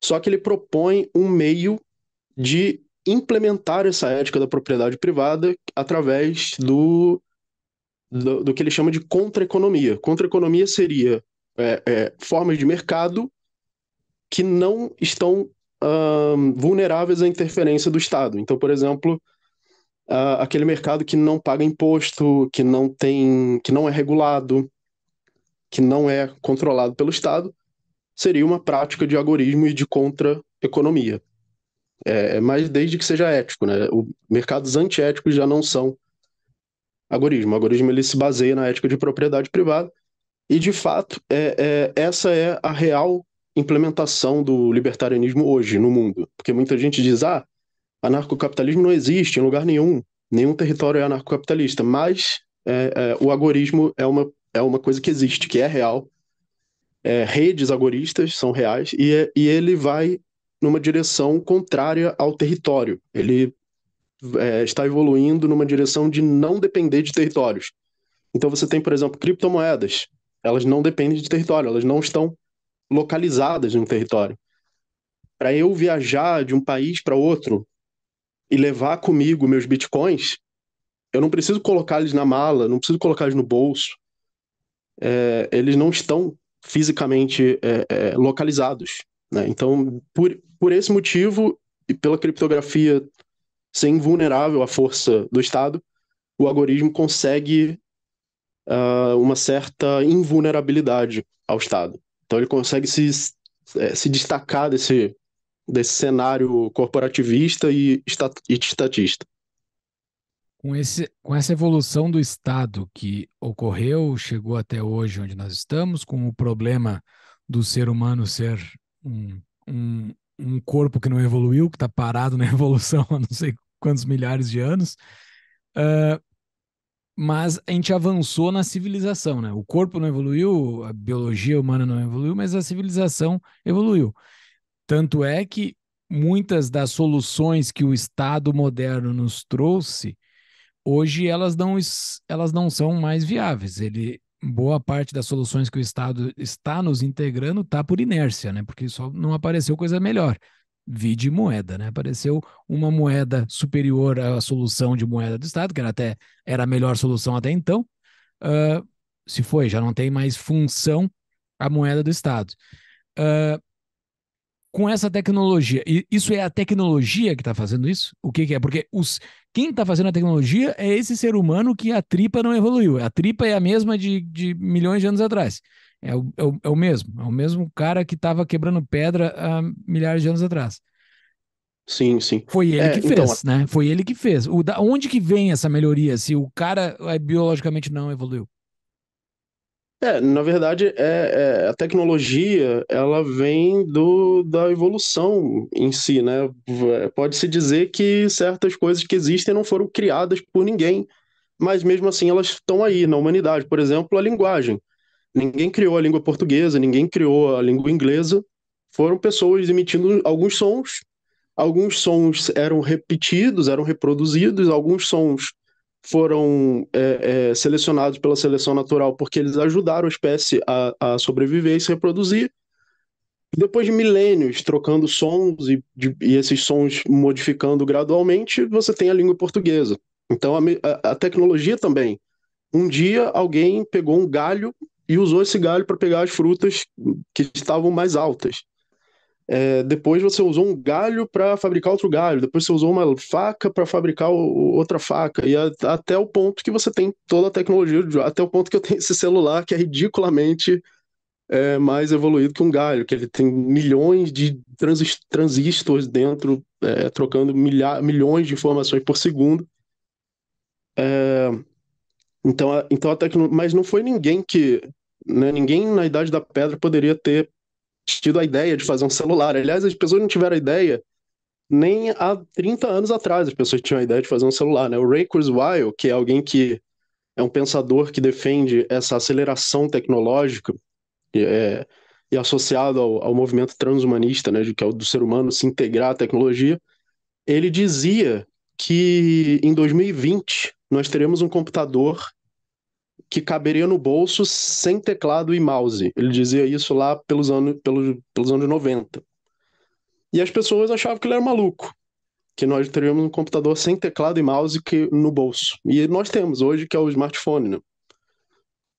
só que ele propõe um meio de implementar essa ética da propriedade privada através do, do, do que ele chama de contra-economia. Contra-economia seria é, é, formas de mercado que não estão vulneráveis à interferência do Estado. Então, por exemplo, uh, aquele mercado que não paga imposto, que não tem, que não é regulado, que não é controlado pelo Estado, seria uma prática de agorismo e de contra-economia. É, mas desde que seja ético, né? O, mercados antiéticos já não são agorismo. O agorismo ele se baseia na ética de propriedade privada e, de fato, é, é, essa é a real implementação do libertarianismo hoje no mundo. Porque muita gente diz, ah, anarcocapitalismo não existe em lugar nenhum, nenhum território é anarcocapitalista, mas é, é, o agorismo é uma, é uma coisa que existe, que é real. É, redes agoristas são reais e, é, e ele vai numa direção contrária ao território. Ele é, está evoluindo numa direção de não depender de territórios. Então você tem, por exemplo, criptomoedas. Elas não dependem de território, elas não estão localizadas no território. Para eu viajar de um país para outro, e levar comigo meus bitcoins, eu não preciso colocar eles na mala, não preciso colocar eles no bolso. É, eles não estão fisicamente é, é, localizados. Né? Então, por, por esse motivo, e pela criptografia ser invulnerável à força do Estado, o algoritmo consegue uh, uma certa invulnerabilidade ao Estado. Então, ele consegue se, é, se destacar desse, desse cenário corporativista e, estatista. Com, esse, com essa evolução do Estado que ocorreu, chegou até hoje onde nós estamos, com o problema do ser humano ser um, um, um corpo que não evoluiu, que está parado na evolução há não sei quantos milhares de anos, uh, mas a gente avançou na civilização, né? O corpo não evoluiu, a biologia humana não evoluiu, mas a civilização evoluiu. Tanto é que muitas das soluções que o Estado moderno nos trouxe, hoje elas não, elas não são mais viáveis. Ele, boa parte das soluções que o Estado está nos integrando está por inércia, né? Porque só não apareceu coisa melhor. Vide moeda, né? Apareceu uma moeda superior à solução de moeda do Estado, que era até era a melhor solução até então. Uh, se foi, já não tem mais função a moeda do Estado. Uh, com essa tecnologia. Isso é a tecnologia que está fazendo isso? O que, que, é? Porque os, quem está fazendo a tecnologia é esse ser humano que a tripa não evoluiu. A tripa é a mesma de, de milhões de anos atrás. É o, é o, é o mesmo. É o mesmo cara que estava quebrando pedra há milhares de anos atrás. Sim, sim. Foi ele É, que então, fez, né? Foi ele que fez. O da, onde que vem essa melhoria se o cara é, biologicamente não evoluiu? É, na verdade, é, é, a tecnologia ela vem do, da evolução em si, né? V- Pode-se dizer que certas coisas que existem não foram criadas por ninguém, mas mesmo assim elas estão aí na humanidade. Por exemplo, a linguagem. Ninguém criou a língua portuguesa, ninguém criou a língua inglesa. Foram pessoas emitindo alguns sons. Alguns sons eram repetidos, eram reproduzidos, alguns sons foram é, é, selecionados pela seleção natural porque eles ajudaram a espécie a, a sobreviver e se reproduzir. Depois de milênios trocando sons e, de, e esses sons modificando gradualmente, você tem a língua portuguesa. Então a, a- a tecnologia também. Um dia alguém pegou um galho e usou esse galho para pegar as frutas que estavam mais altas. É, depois você usou um galho para fabricar outro galho, depois você usou uma faca para fabricar o- outra faca, e a- até o ponto que você tem toda a tecnologia, até o ponto que eu tenho esse celular que é ridiculamente é, mais evoluído que um galho, que ele tem milhões de transis- transistores dentro, é, trocando milha- milhões de informações por segundo. É, então, a, então a tecno... Mas não foi ninguém que. né, ninguém na Idade da Pedra poderia ter tido a ideia de fazer um celular. Aliás, as pessoas não tiveram a ideia nem há 30 anos atrás, as pessoas tinham a ideia de fazer um celular. Né? O Ray Kurzweil, que é alguém que é um pensador que defende essa aceleração tecnológica e, é, e associado ao, ao movimento transhumanista, né, que é o do ser humano se integrar à tecnologia, ele dizia que em 2020 nós teremos um computador que caberia no bolso sem teclado e mouse. Ele dizia isso lá pelos anos, pelos, pelos anos 90. E as pessoas achavam que ele era maluco, que nós teríamos um computador sem teclado e mouse que, no bolso. E nós temos hoje, que é o smartphone, né?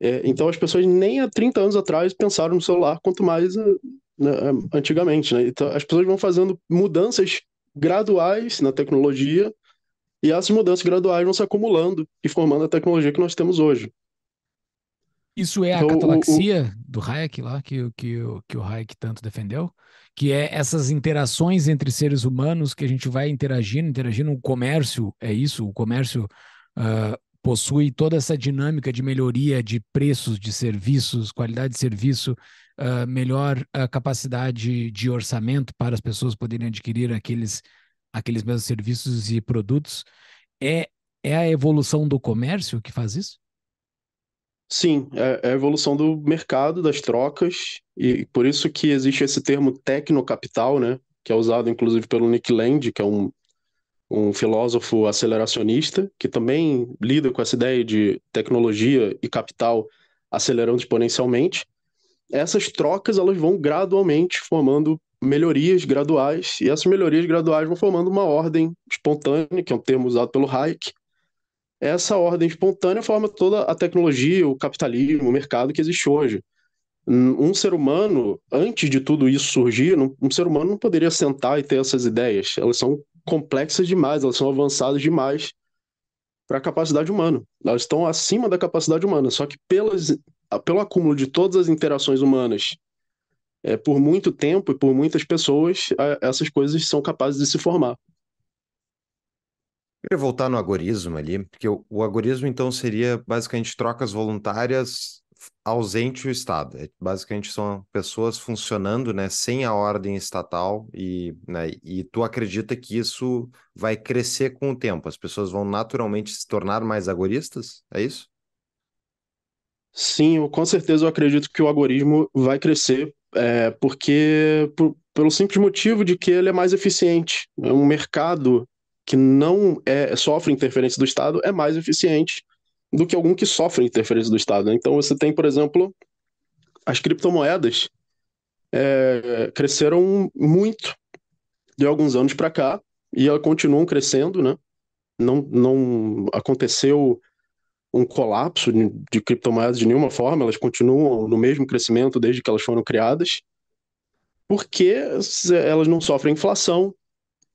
É, então as pessoas nem há 30 anos atrás pensaram no celular, quanto mais eh, né, antigamente, né? Então as pessoas vão fazendo mudanças graduais na tecnologia e essas mudanças graduais vão se acumulando e formando a tecnologia que nós temos hoje. Isso é a Então, o- o- catalaxia do Hayek lá, que, o- que, o- que o Hayek tanto defendeu? Que é essas interações entre seres humanos que a gente vai interagindo, interagindo. O comércio é isso, o comércio ah, possui toda essa dinâmica de melhoria de preços de serviços, qualidade de serviço, ah, melhor ah, capacidade de orçamento para as pessoas poderem adquirir aqueles, aqueles mesmos serviços e produtos. É, é a evolução do comércio que faz isso? Sim, é, é a evolução do mercado, das trocas, e por isso que existe esse termo tecnocapital, né? Que é usado inclusive pelo Nick Land, que é um, um filósofo aceleracionista, que também lida com essa ideia de tecnologia e capital acelerando exponencialmente. Essas trocas elas vão gradualmente formando melhorias graduais, e essas melhorias graduais vão formando uma ordem espontânea, que é um termo usado pelo Hayek, essa ordem espontânea forma toda a tecnologia, o capitalismo, o mercado que existe hoje. Um ser humano, antes de tudo isso surgir, um ser humano não poderia sentar e ter essas ideias. Elas são complexas demais, elas são avançadas demais para a capacidade humana. Elas estão acima da capacidade humana, só que pelas, pelo acúmulo de todas as interações humanas é, por muito tempo e por muitas pessoas, essas coisas são capazes de se formar. Eu queria voltar no agorismo ali, porque o, o agorismo então seria basicamente trocas voluntárias ausente o Estado. É, basicamente são pessoas funcionando, né, sem a ordem estatal e, né, e tu acredita que isso vai crescer com o tempo? As pessoas vão naturalmente se tornar mais agoristas? É isso? Sim, eu, com certeza eu acredito que o agorismo vai crescer, é, porque por, pelo simples motivo de que ele é mais eficiente. É um mercado que não é, sofre interferência do Estado é mais eficiente do que algum que sofre interferência do Estado. Né? Então você tem, por exemplo, as criptomoedas é, cresceram muito de alguns anos para cá e elas continuam crescendo, né? Não, não aconteceu um colapso de, de criptomoedas de nenhuma forma, elas continuam no mesmo crescimento desde que elas foram criadas, porque elas não sofrem inflação,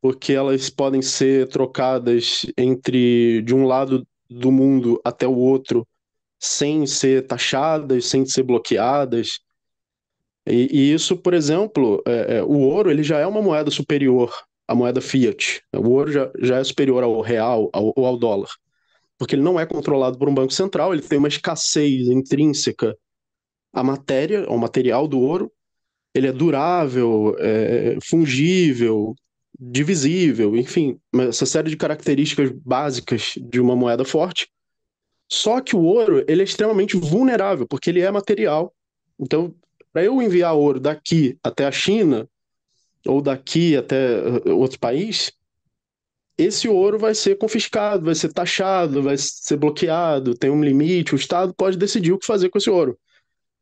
porque elas podem ser trocadas entre de um lado do mundo até o outro sem ser taxadas, sem ser bloqueadas. E, e isso, por exemplo, é, é, o ouro ele já é uma moeda superior a moeda fiat. O ouro já, já é superior ao real ou ao, ao dólar, porque ele não é controlado por um banco central, ele tem uma escassez intrínseca à matéria, ao material do ouro, ele é durável, é fungível, divisível, enfim, essa série de características básicas de uma moeda forte. Só que o ouro ele é extremamente vulnerável, porque ele é material. Então, para eu enviar ouro daqui até a China, ou daqui até uh, outro país, esse ouro vai ser confiscado, vai ser taxado, vai ser bloqueado, tem um limite, o Estado pode decidir o que fazer com esse ouro.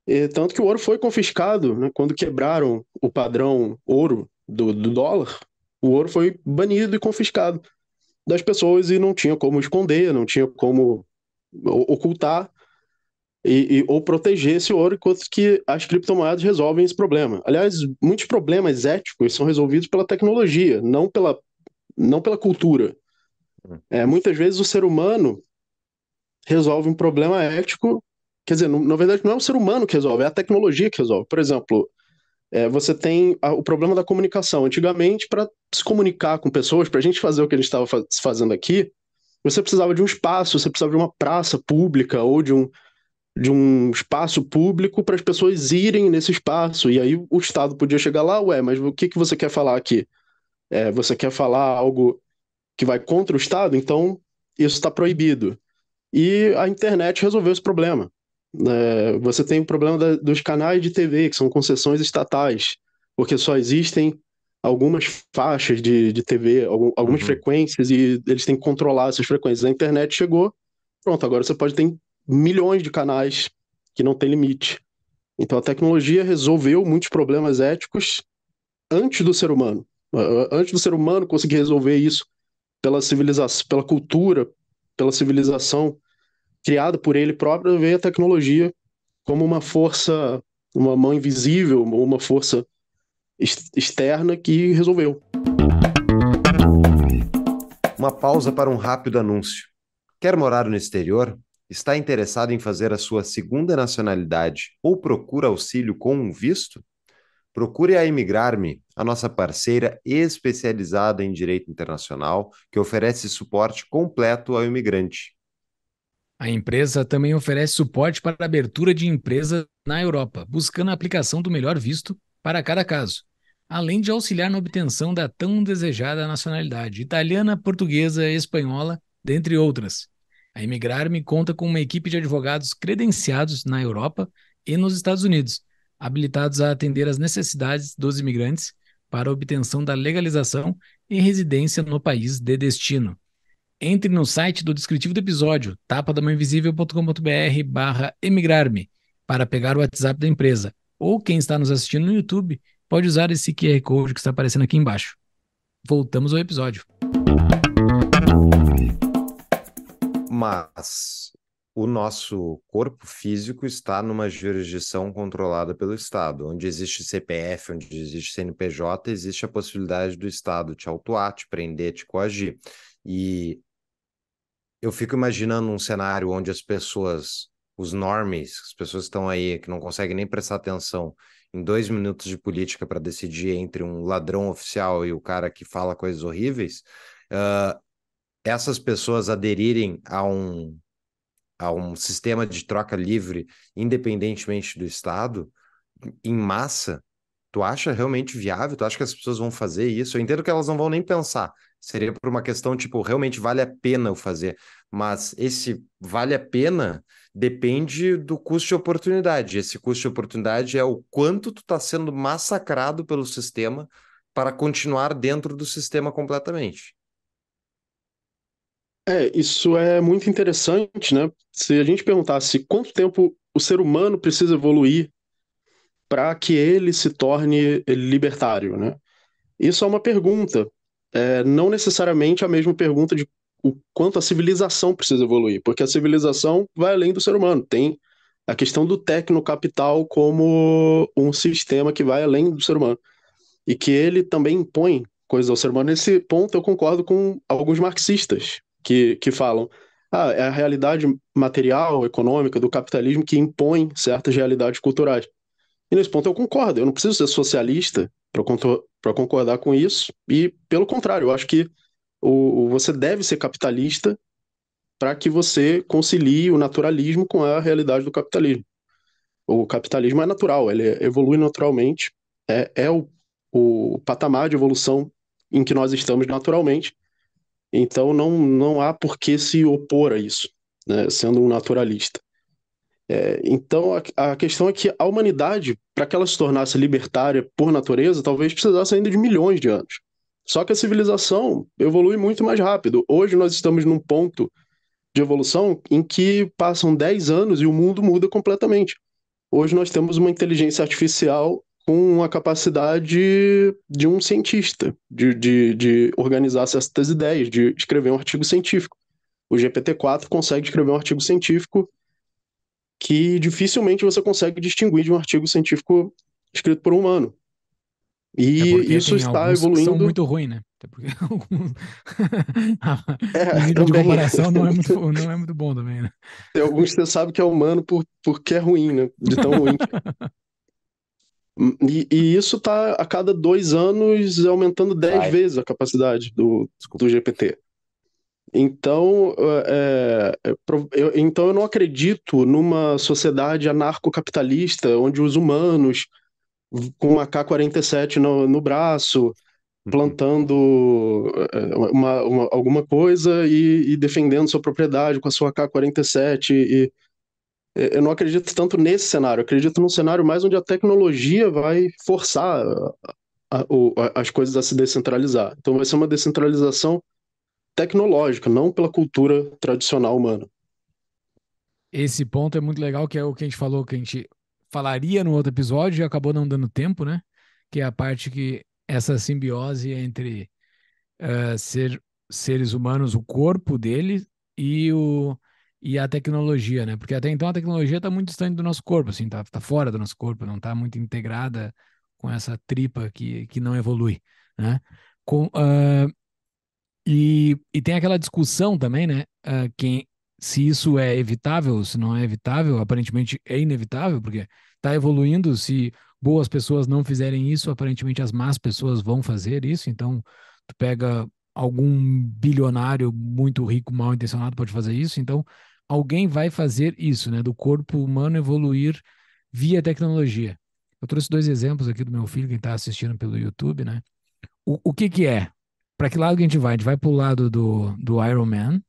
E, tanto que o ouro foi confiscado, né, quando quebraram o padrão ouro do, do dólar, o ouro foi banido e confiscado das pessoas e não tinha como esconder, não tinha como ocultar e, e, ou proteger esse ouro, enquanto que as criptomoedas resolvem esse problema. Aliás, muitos problemas éticos são resolvidos pela tecnologia, não pela, não pela cultura. É, muitas vezes o ser humano resolve um problema ético, quer dizer, na verdade não é o ser humano que resolve, é a tecnologia que resolve. Por exemplo, é, você tem a, o problema da comunicação. Antigamente, para se comunicar com pessoas, para a gente fazer o que a gente estava fazendo aqui, você precisava de um espaço, você precisava de uma praça pública ou de um, de um espaço público para as pessoas irem nesse espaço. E aí o Estado podia chegar lá, ué, mas o que, que você quer falar aqui? É, você quer falar algo que vai contra o Estado? Então isso está proibido. E a internet resolveu esse problema. É, você tem o problema da, dos canais de TV, que são concessões estatais, porque só existem algumas faixas de, de TV, algumas uhum. frequências, e eles têm que controlar essas frequências. A internet chegou, pronto, agora você pode ter milhões de canais que não tem limite. Então a tecnologia resolveu muitos problemas éticos antes do ser humano. Antes do ser humano conseguir resolver isso pela civilização, pela cultura, pela civilização criada por ele próprio, veio a tecnologia como uma força, uma mão invisível, uma força externa que resolveu. Uma pausa para um rápido anúncio. Quer morar no exterior? Está interessado em fazer a sua segunda nacionalidade ou procura auxílio com um visto? Procure a Imigrar-me, a nossa parceira especializada em direito internacional, que oferece suporte completo ao imigrante. A empresa também oferece suporte para a abertura de empresa na Europa, buscando a aplicação do melhor visto para cada caso, além de auxiliar na obtenção da tão desejada nacionalidade italiana, portuguesa, espanhola, dentre outras. A Imigrar-me conta com uma equipe de advogados credenciados na Europa e nos Estados Unidos, habilitados a atender às necessidades dos imigrantes para a obtenção da legalização e residência no país de destino. Entre no site do descritivo do episódio, tapadamainvisível.com.br barra emigrar-me, para pegar o WhatsApp da empresa. Ou quem está nos assistindo no YouTube, pode usar esse QR Code que está aparecendo aqui embaixo. Voltamos ao episódio. Mas o nosso corpo físico está numa jurisdição controlada pelo Estado, onde existe CPF, onde existe CNPJ, existe a possibilidade do Estado te autuar, te prender, te coagir. E eu fico imaginando um cenário onde as pessoas, os normes, as pessoas que estão aí, que não conseguem nem prestar atenção em dois minutos de política para decidir entre um ladrão oficial e o cara que fala coisas horríveis, uh, essas pessoas aderirem a um, a um sistema de troca livre, independentemente do Estado, em massa, tu acha realmente viável? Tu acha que as pessoas vão fazer isso? Eu entendo que elas não vão nem pensar. Seria por uma questão, tipo, realmente vale a pena eu fazer. Mas esse vale a pena depende do custo de oportunidade. Esse custo de oportunidade é o quanto tu está sendo massacrado pelo sistema para continuar dentro do sistema completamente. É, isso é muito interessante, né? Se a gente perguntasse quanto tempo o ser humano precisa evoluir para que ele se torne libertário, né? Isso é uma pergunta, é, não necessariamente a mesma pergunta de o quanto a civilização precisa evoluir, porque a civilização vai além do ser humano. Tem a questão do tecnocapital como um sistema que vai além do ser humano e que ele também impõe coisas ao ser humano. Nesse ponto eu concordo com alguns marxistas, que, que falam ah, é a realidade material, econômica do capitalismo que impõe certas realidades culturais. E nesse ponto eu concordo, eu não preciso ser socialista para concordar com isso. E, pelo contrário, eu acho que o, você deve ser capitalista para que você concilie o naturalismo com a realidade do capitalismo. O capitalismo é natural, ele evolui naturalmente, é, é o, o patamar de evolução em que nós estamos naturalmente, então não, não há por que se opor a isso, né, sendo um naturalista. É, então a, a, questão é que a humanidade, para que ela se tornasse libertária por natureza, talvez precisasse ainda de milhões de anos. Só que a civilização evolui muito mais rápido. Hoje nós estamos num ponto de evolução em que passam 10 anos e o mundo muda completamente. Hoje nós temos uma inteligência artificial com a capacidade de um cientista, de, de, de organizar certas ideias, de escrever um artigo científico. O GPT-4 consegue escrever um artigo científico que dificilmente você consegue distinguir de um artigo científico escrito por um humano. E é isso está evoluindo. são muito ruins, né? Até porque é, o nível de comparação não é, muito, não é muito bom também, né? Tem alguns que você sabe que é humano por, porque é ruim, né? De tão ruim. e, e, isso está a cada dois anos aumentando dez Vai. vezes a capacidade do, do GPT. Então, é, eu, então eu não acredito numa sociedade anarcocapitalista onde os humanos com uma K-47 no, no braço, uhum. plantando eh, uma, uma, alguma coisa e, e, defendendo sua propriedade com a sua K-47. E, eu não acredito tanto nesse cenário, eu acredito num cenário mais onde a tecnologia vai forçar a, a, a, as coisas a se descentralizar. Então vai ser uma descentralização tecnológica, não pela cultura tradicional humana. Esse ponto é muito legal, que é o que a gente falou, que a gente falaria no outro episódio e acabou não dando tempo, né? Que é a parte que essa simbiose entre uh, ser, seres humanos, o corpo dele e, o, e a tecnologia, né? Porque até então a tecnologia está muito distante do nosso corpo, assim, tá, tá fora do nosso corpo, não está muito integrada com essa tripa que, que não evolui, né? Com, uh, e, e tem aquela discussão também, né? Uh, quem, se isso é evitável, se não é evitável, aparentemente é inevitável, porque está evoluindo. Se boas pessoas não fizerem isso, aparentemente as más pessoas vão fazer isso. Então, tu pega algum bilionário muito rico, mal intencionado, pode fazer isso. Então, alguém vai fazer isso, né? Do corpo humano evoluir via tecnologia. Eu trouxe dois exemplos aqui do meu filho, quem está assistindo pelo YouTube, né? O, o que que é? Para que lado que a gente vai? A gente vai para o lado do, do Iron Man,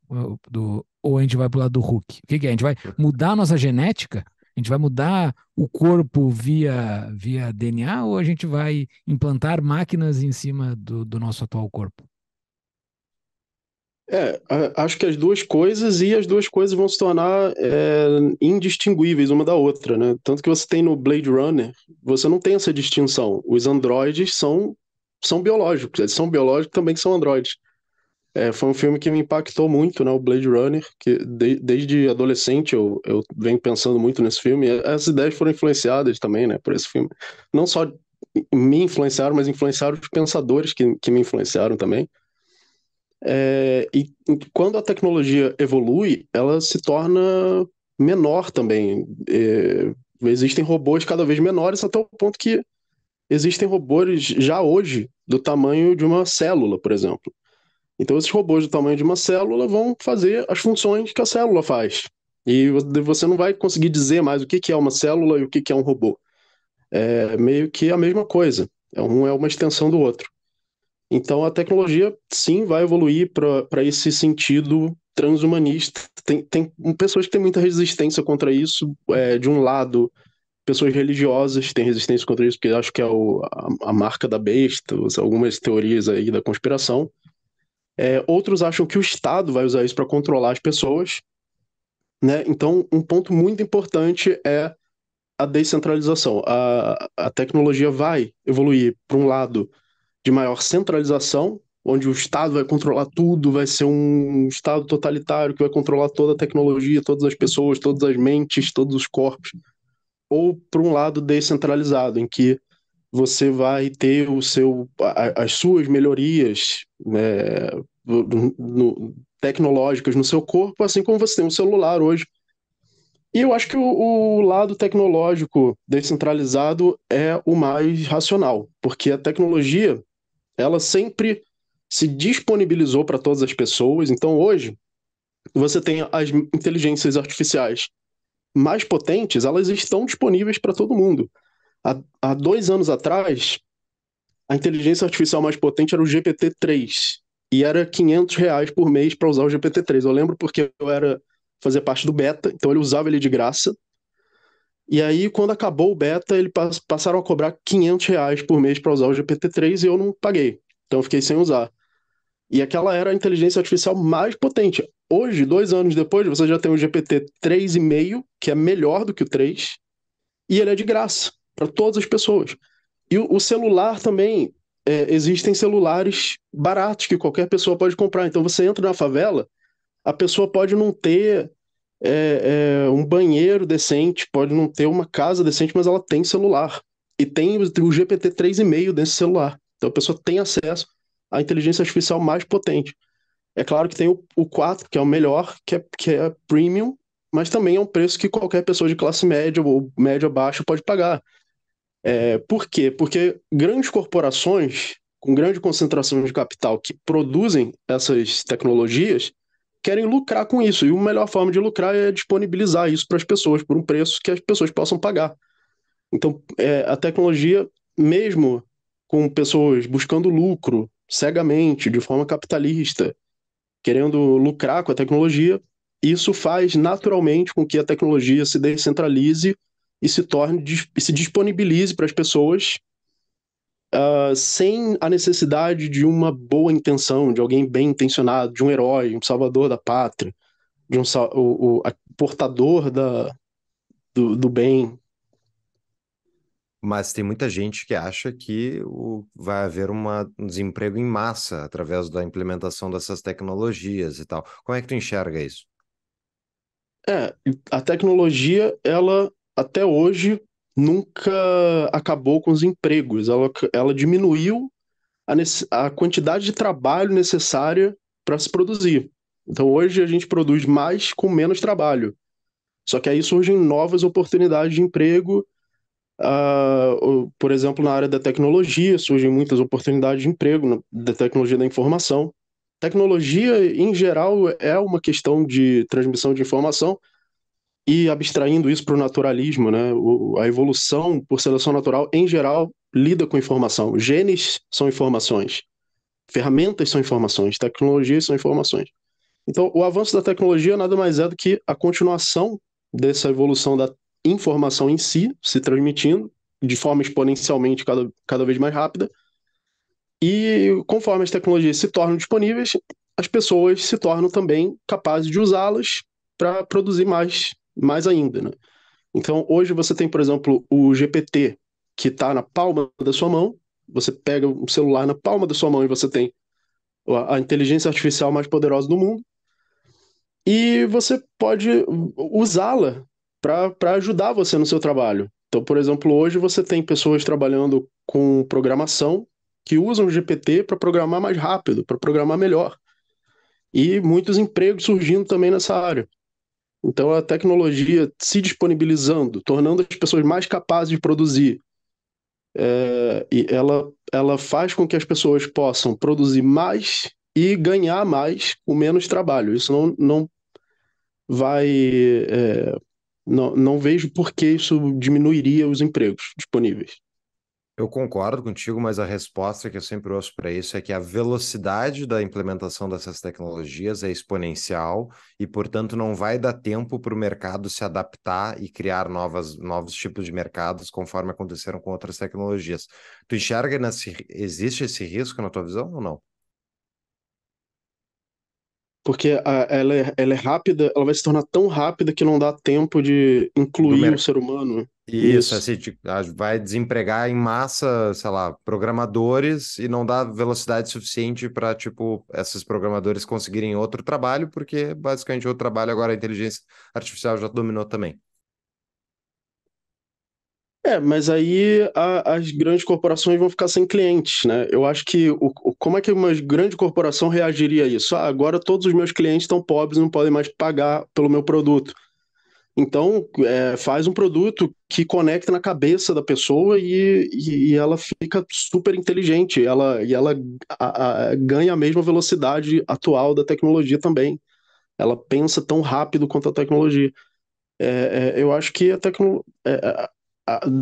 do, ou a gente vai para o lado do Hulk? O que, que é? A gente vai mudar a nossa genética? A gente vai mudar o corpo via, via DNA ou a gente vai implantar máquinas em cima do, do nosso atual corpo? É, acho que as duas coisas e as duas coisas vão se tornar é, indistinguíveis uma da outra, né? Tanto que você tem no Blade Runner, você não tem essa distinção. Os androides são são biológicos, eles são biológicos também que são androides. É, foi um filme que me impactou muito, né, o Blade Runner, que de, desde adolescente eu, eu venho pensando muito nesse filme. As ideias foram influenciadas também, né, por esse filme. Não só me influenciaram, mas influenciaram os pensadores que, que me influenciaram também. É, e quando a tecnologia evolui, ela se torna menor também. É, existem robôs cada vez menores até o ponto que existem robôs já hoje do tamanho de uma célula, por exemplo. Então, esses robôs do tamanho de uma célula vão fazer as funções que a célula faz. E você não vai conseguir dizer mais o que é uma célula e o que é um robô. É meio que a mesma coisa. Um é uma extensão do outro. Então, a tecnologia, sim, vai evoluir para esse sentido transhumanista. Tem, tem pessoas que têm muita resistência contra isso. É, de um lado, pessoas religiosas têm resistência contra isso, porque acho que é o, a, a, marca da besta, algumas teorias aí da conspiração. É, outros acham que o Estado vai usar isso para controlar as pessoas. Né? Então, um ponto muito importante é a descentralização. A, a tecnologia vai evoluir para um lado de maior centralização, onde o Estado vai controlar tudo, vai ser um Estado totalitário que vai controlar toda a tecnologia, todas as pessoas, todas as mentes, todos os corpos ou para um lado descentralizado, em que você vai ter o seu, as suas melhorias né, no, no, tecnológicas no seu corpo, assim como você tem um celular hoje. E eu acho que o, o, lado tecnológico descentralizado é o mais racional, porque a tecnologia, ela sempre se disponibilizou para todas as pessoas. Então, hoje, você tem as inteligências artificiais mais potentes, elas estão disponíveis para todo mundo. Há, há dois anos atrás, a inteligência artificial mais potente era o GPT-3, e era 500 reais por mês para usar o GPT-3. Eu lembro porque eu era fazer parte do beta, então ele usava ele de graça. E aí, quando acabou o beta, eles passaram a cobrar 500 reais por mês para usar o GPT-3 e eu não paguei. Então eu fiquei sem usar. E aquela era a inteligência artificial mais potente. Hoje, dois anos depois, você já tem o GPT 3,5, que é melhor do que o 3, e ele é de graça para todas as pessoas. E o, o celular também, é, existem celulares baratos que qualquer pessoa pode comprar. Então você entra na favela, a pessoa pode não ter é, é, um banheiro decente, pode não ter uma casa decente, mas ela tem celular. E tem o, o GPT 3,5 desse celular. Então a pessoa tem acesso à inteligência artificial mais potente. É claro que tem o, o 4, que é o melhor, que é, que é premium, mas também é um preço que qualquer pessoa de classe média ou média baixa pode pagar. É, por quê? Porque grandes corporações, com grande concentração de capital, que produzem essas tecnologias, querem lucrar com isso. E a melhor forma de lucrar é disponibilizar isso para as pessoas por um preço que as pessoas possam pagar. Então, é, a tecnologia, mesmo com pessoas buscando lucro cegamente, de forma capitalista, querendo lucrar com a tecnologia, isso faz naturalmente com que a tecnologia se descentralize e se torne se disponibilize para as pessoas uh, sem a necessidade de uma boa intenção, de alguém bem intencionado, de um herói, um salvador da pátria, de um o, o portador da, do, do bem. Mas tem muita gente que acha que o, vai haver uma, um desemprego em massa através da implementação dessas tecnologias e tal. Como é que tu enxerga isso? É, a tecnologia, ela até hoje nunca acabou com os empregos, ela, ela diminuiu a, a quantidade de trabalho necessária para se produzir. Então hoje a gente produz mais com menos trabalho. Só que aí surgem novas oportunidades de emprego. Uh, por exemplo, na área da tecnologia, surgem muitas oportunidades de emprego, na, da tecnologia da informação. Tecnologia, em geral, é uma questão de transmissão de informação, e abstraindo isso para o naturalismo, né? A evolução por seleção natural, em geral, lida com informação. Genes são informações, ferramentas são informações, tecnologias são informações. Então, o avanço da tecnologia nada mais é do que a continuação dessa evolução da informação em si, se transmitindo de forma exponencialmente cada, cada vez mais rápida. E conforme as tecnologias se tornam disponíveis, as pessoas se tornam também capazes de usá-las para produzir mais mais ainda, né? Então, hoje você tem, por exemplo, o GPT, que está na palma da sua mão. Você pega um celular na palma da sua mão e você tem a inteligência artificial mais poderosa do mundo. E você pode usá-la para ajudar você no seu trabalho. Então, por exemplo, hoje você tem pessoas trabalhando com programação que usam o GPT para programar mais rápido, para programar melhor. E muitos empregos surgindo também nessa área. Então, a tecnologia se disponibilizando, tornando as pessoas mais capazes de produzir, é, e ela, ela faz com que as pessoas possam produzir mais e ganhar mais com menos trabalho. Isso não, não vai. É, não, não vejo por que isso diminuiria os empregos disponíveis. Eu concordo contigo, mas a resposta que eu sempre ouço para isso é que a velocidade da implementação dessas tecnologias é exponencial e, portanto, não vai dar tempo para o mercado se adaptar e criar novas, novos tipos de mercados conforme aconteceram com outras tecnologias. Tu enxerga nesse, existe esse risco na tua visão ou não? Porque a, ela, é, ela é rápida, ela vai se tornar tão rápida que não dá tempo de incluir o ser humano. Isso, Isso. assim, vai desempregar em massa, sei lá, programadores e não dá velocidade suficiente para, tipo, esses programadores conseguirem outro trabalho, porque basicamente o trabalho agora a inteligência artificial já dominou também. É, mas aí a, as grandes corporações vão ficar sem clientes, né? Eu acho que o, o, como é que uma grande corporação reagiria a isso? Ah, agora todos os meus clientes estão pobres não podem mais pagar pelo meu produto. Então, é, faz um produto que conecta na cabeça da pessoa e, e, e ela fica super inteligente, ela, e ela a, a, ganha a mesma velocidade atual da tecnologia também. Ela pensa tão rápido quanto a tecnologia. É, é, eu acho que a tecnologia.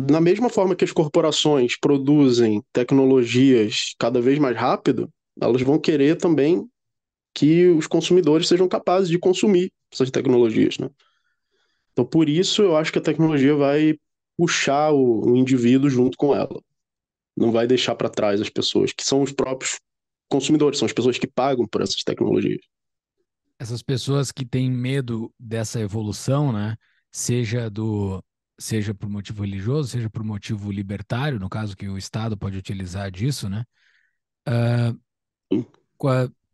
Na mesma forma que as corporações produzem tecnologias cada vez mais rápido, elas vão querer também que os consumidores sejam capazes de consumir essas tecnologias, né? Então, por isso, eu acho que a tecnologia vai puxar o, o indivíduo junto com ela. Não vai deixar para trás as pessoas, que são os próprios consumidores, são as pessoas que pagam por essas tecnologias. Essas pessoas que têm medo dessa evolução, né? Seja do seja por motivo religioso, seja por motivo libertário, no caso que o Estado pode utilizar disso, né? Uh,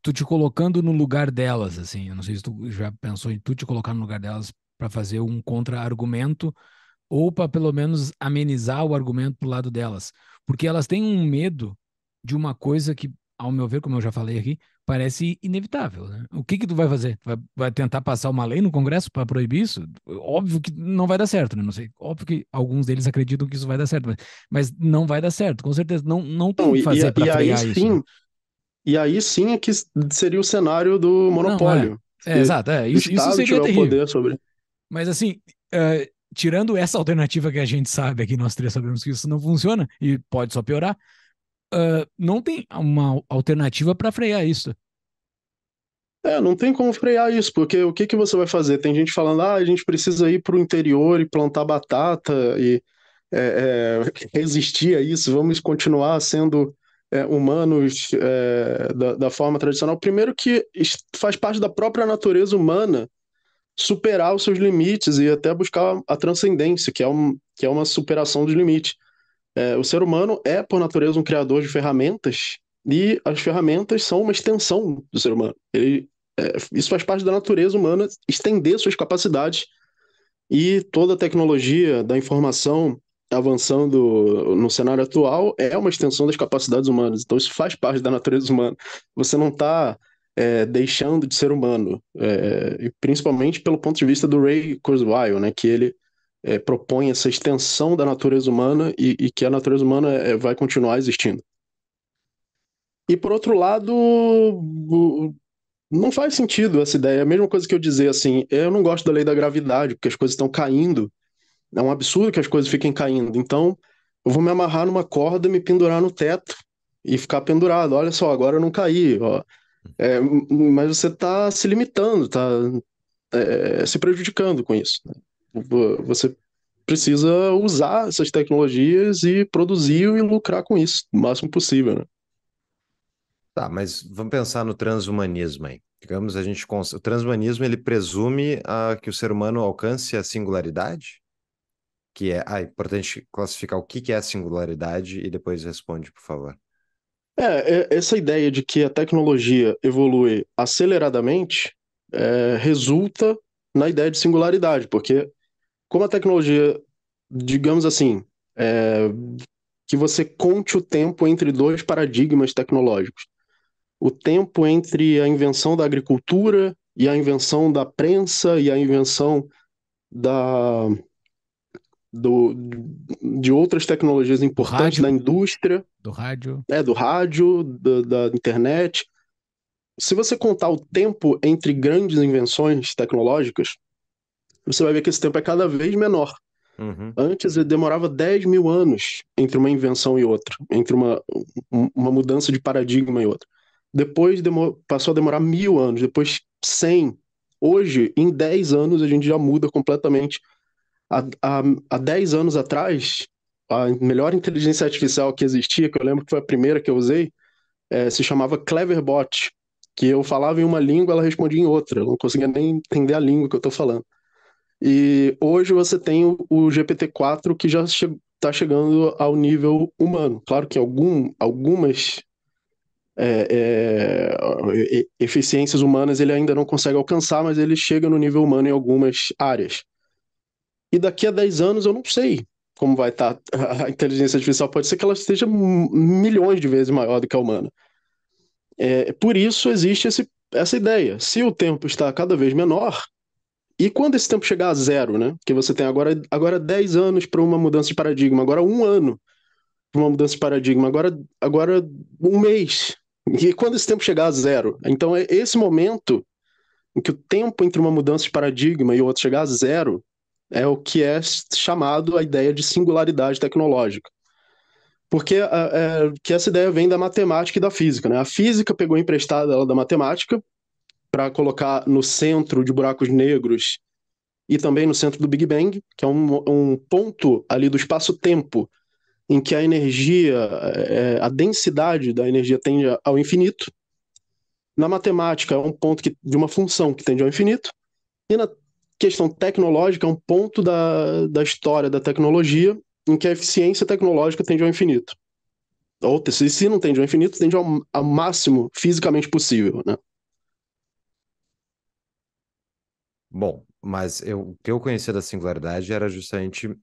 tu te colocando no lugar delas, assim, eu não sei se tu já pensou em tu te colocar no lugar delas para fazer um contra-argumento ou para pelo menos amenizar o argumento pro lado delas, porque elas têm um medo de uma coisa que, ao meu ver, como eu já falei aqui, parece inevitável. Né? O que que tu vai fazer? Vai, vai tentar passar uma lei no Congresso para proibir isso? Óbvio que não vai dar certo, né? Não sei. Óbvio que alguns deles acreditam que isso vai dar certo, mas, mas não vai dar certo, com certeza. Não, não tem o que fazer para frear aí, isso. Sim, né? E aí sim é que seria o cenário do monopólio. Não, é. é. exato, é. Isso, isso seria terrível. poder sobre. Mas assim, uh, tirando essa alternativa que a gente sabe aqui, nós três sabemos que isso não funciona e pode só piorar, uh, não tem uma alternativa para frear isso. É, não tem como frear isso, porque o que, que você vai fazer? Tem gente falando, ah, a gente precisa ir para o interior e plantar batata e é, é, resistir a isso, vamos continuar sendo é, humanos é, da, da, forma tradicional. Primeiro que faz parte da própria natureza humana superar os seus limites e até buscar a transcendência, que é, um, que é uma superação dos limites. É, o ser humano é, por natureza, um criador de ferramentas e as ferramentas são uma extensão do ser humano. Ele, é, isso faz parte da natureza humana, estender suas capacidades e toda a tecnologia da informação avançando no cenário atual é uma extensão das capacidades humanas. Então isso faz parte da natureza humana. Você não está é, deixando de ser humano, é, principalmente pelo ponto de vista do Ray Kurzweil, né, que ele é, propõe essa extensão da natureza humana e, e que a natureza humana é, vai continuar existindo. E por outro lado, não faz sentido essa ideia. É a mesma coisa que eu dizer assim, eu não gosto da lei da gravidade, porque as coisas estão caindo. É um absurdo que as coisas fiquem caindo. Então, eu vou me amarrar numa corda, me pendurar no teto e ficar pendurado. Olha só, agora eu não caí. Ó. É, mas você está se limitando, está é, se prejudicando com isso. Você precisa usar essas tecnologias e produzir e lucrar com isso, o máximo possível. Né? Tá, mas vamos pensar no transhumanismo aí. Digamos, a gente o transhumanismo ele presume a, que o ser humano alcance a singularidade, que é, ah, é importante classificar o que, que é a singularidade e depois responde, por favor. É, é, essa ideia de que a tecnologia evolui aceleradamente é, resulta na ideia de singularidade, porque como a tecnologia, digamos assim, é, que você conte o tempo entre dois paradigmas tecnológicos. O tempo entre a invenção da agricultura e a invenção da prensa e a invenção da, do, de outras tecnologias importantes da indústria. Do rádio. É, do rádio, do, da internet. Se você contar o tempo entre grandes invenções tecnológicas, você vai ver que esse tempo é cada vez menor. Uhum. Antes demorava 10 mil anos entre uma invenção e outra, entre uma, uma mudança de paradigma e outra. Depois demor, passou a demorar mil anos, depois 100. Hoje, em 10 anos, a gente já muda completamente há, há, há 10 anos atrás, a melhor inteligência artificial que existia, que eu lembro que foi a primeira que eu usei, é, se chamava Cleverbot, que eu falava em uma língua, ela respondia em outra, eu não conseguia nem entender a língua que eu estou falando. E hoje você tem o, o GPT-4 que já está che chegando ao nível humano. Claro que algum, algumas é, é, eficiências humanas ele ainda não consegue alcançar, mas ele chega no nível humano em algumas áreas. E daqui a 10 anos eu não sei como vai estar tá a inteligência artificial. Pode ser que ela esteja milhões de vezes maior do que a humana. É, por isso existe esse, essa ideia. Se o tempo está cada vez menor, E quando esse tempo chegar a zero, né? Que você tem agora, agora 10 anos para uma mudança de paradigma, agora um ano para uma mudança de paradigma, agora, agora um mês. E quando esse tempo chegar a zero? Então, é esse momento em que o tempo entre uma mudança de paradigma e outra chegar a zero é o que é chamado a ideia de singularidade tecnológica. Porque é, que essa ideia vem da matemática e da física. Né? A física pegou emprestada ela da matemática para colocar no centro de buracos negros e também no centro do Big Bang, que é um, um ponto ali do espaço-tempo em que a energia, é, a densidade da energia tende ao infinito. Na matemática, é um ponto que, de uma função que tende ao infinito. E na questão tecnológica, é um ponto da, da história da tecnologia em que a eficiência tecnológica tende ao infinito. Ou, se, se não tende ao infinito, tende ao, ao máximo fisicamente possível, né? Bom, mas eu, o que eu conhecia da singularidade era justamente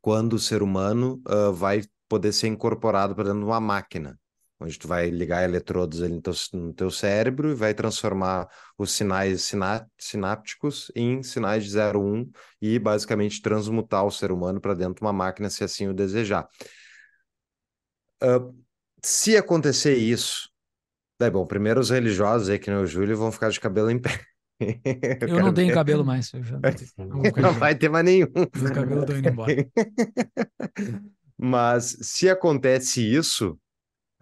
quando o ser humano uh, vai poder ser incorporado para dentro de uma máquina, onde tu vai ligar eletrodos ali no teu, no teu cérebro e vai transformar os sinais siná sinápticos em sinais de 0, 1 e basicamente transmutar o ser humano para dentro de uma máquina, se assim o desejar. Uh, se acontecer isso, é bom, primeiro os religiosos aí, que nem o Júlio, vão ficar de cabelo em pé. Eu, eu não tenho ver. cabelo mais. Já não, não vai ter mais nenhum. Os cabelos estão indo embora. Mas se acontece isso,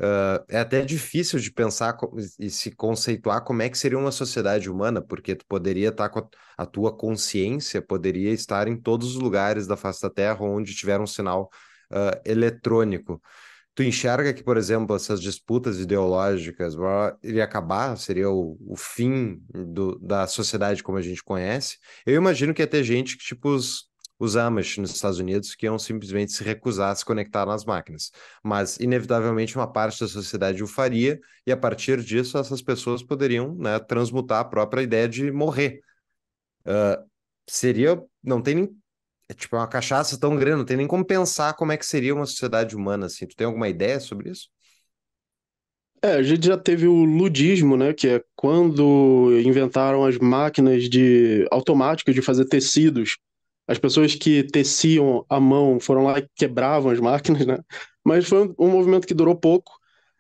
uh, é até difícil de pensar e se conceituar como é que seria uma sociedade humana, porque tu poderia estar com a, a tua consciência, poderia estar em todos os lugares da face da Terra onde tiver um sinal uh, eletrônico. Tu enxerga que, por exemplo, essas disputas ideológicas iria acabar, seria o, o fim do, da sociedade como a gente conhece? Eu imagino que ia ter gente que, tipo, os, os Amish nos Estados Unidos, que iam simplesmente se recusar a se conectar nas máquinas. Mas, inevitavelmente, uma parte da sociedade o faria, e a partir disso, essas pessoas poderiam né, transmutar a própria ideia de morrer. Uh, seria. Não tem nem é tipo é uma cachaça tão grande, não tem nem como pensar como é que seria uma sociedade humana assim. Tu tem alguma ideia sobre isso? É, a gente já teve o ludismo, né, que é quando inventaram as máquinas de automáticas de fazer tecidos. As pessoas que teciam à mão foram lá e quebravam as máquinas, né? Mas foi um, um movimento que durou pouco.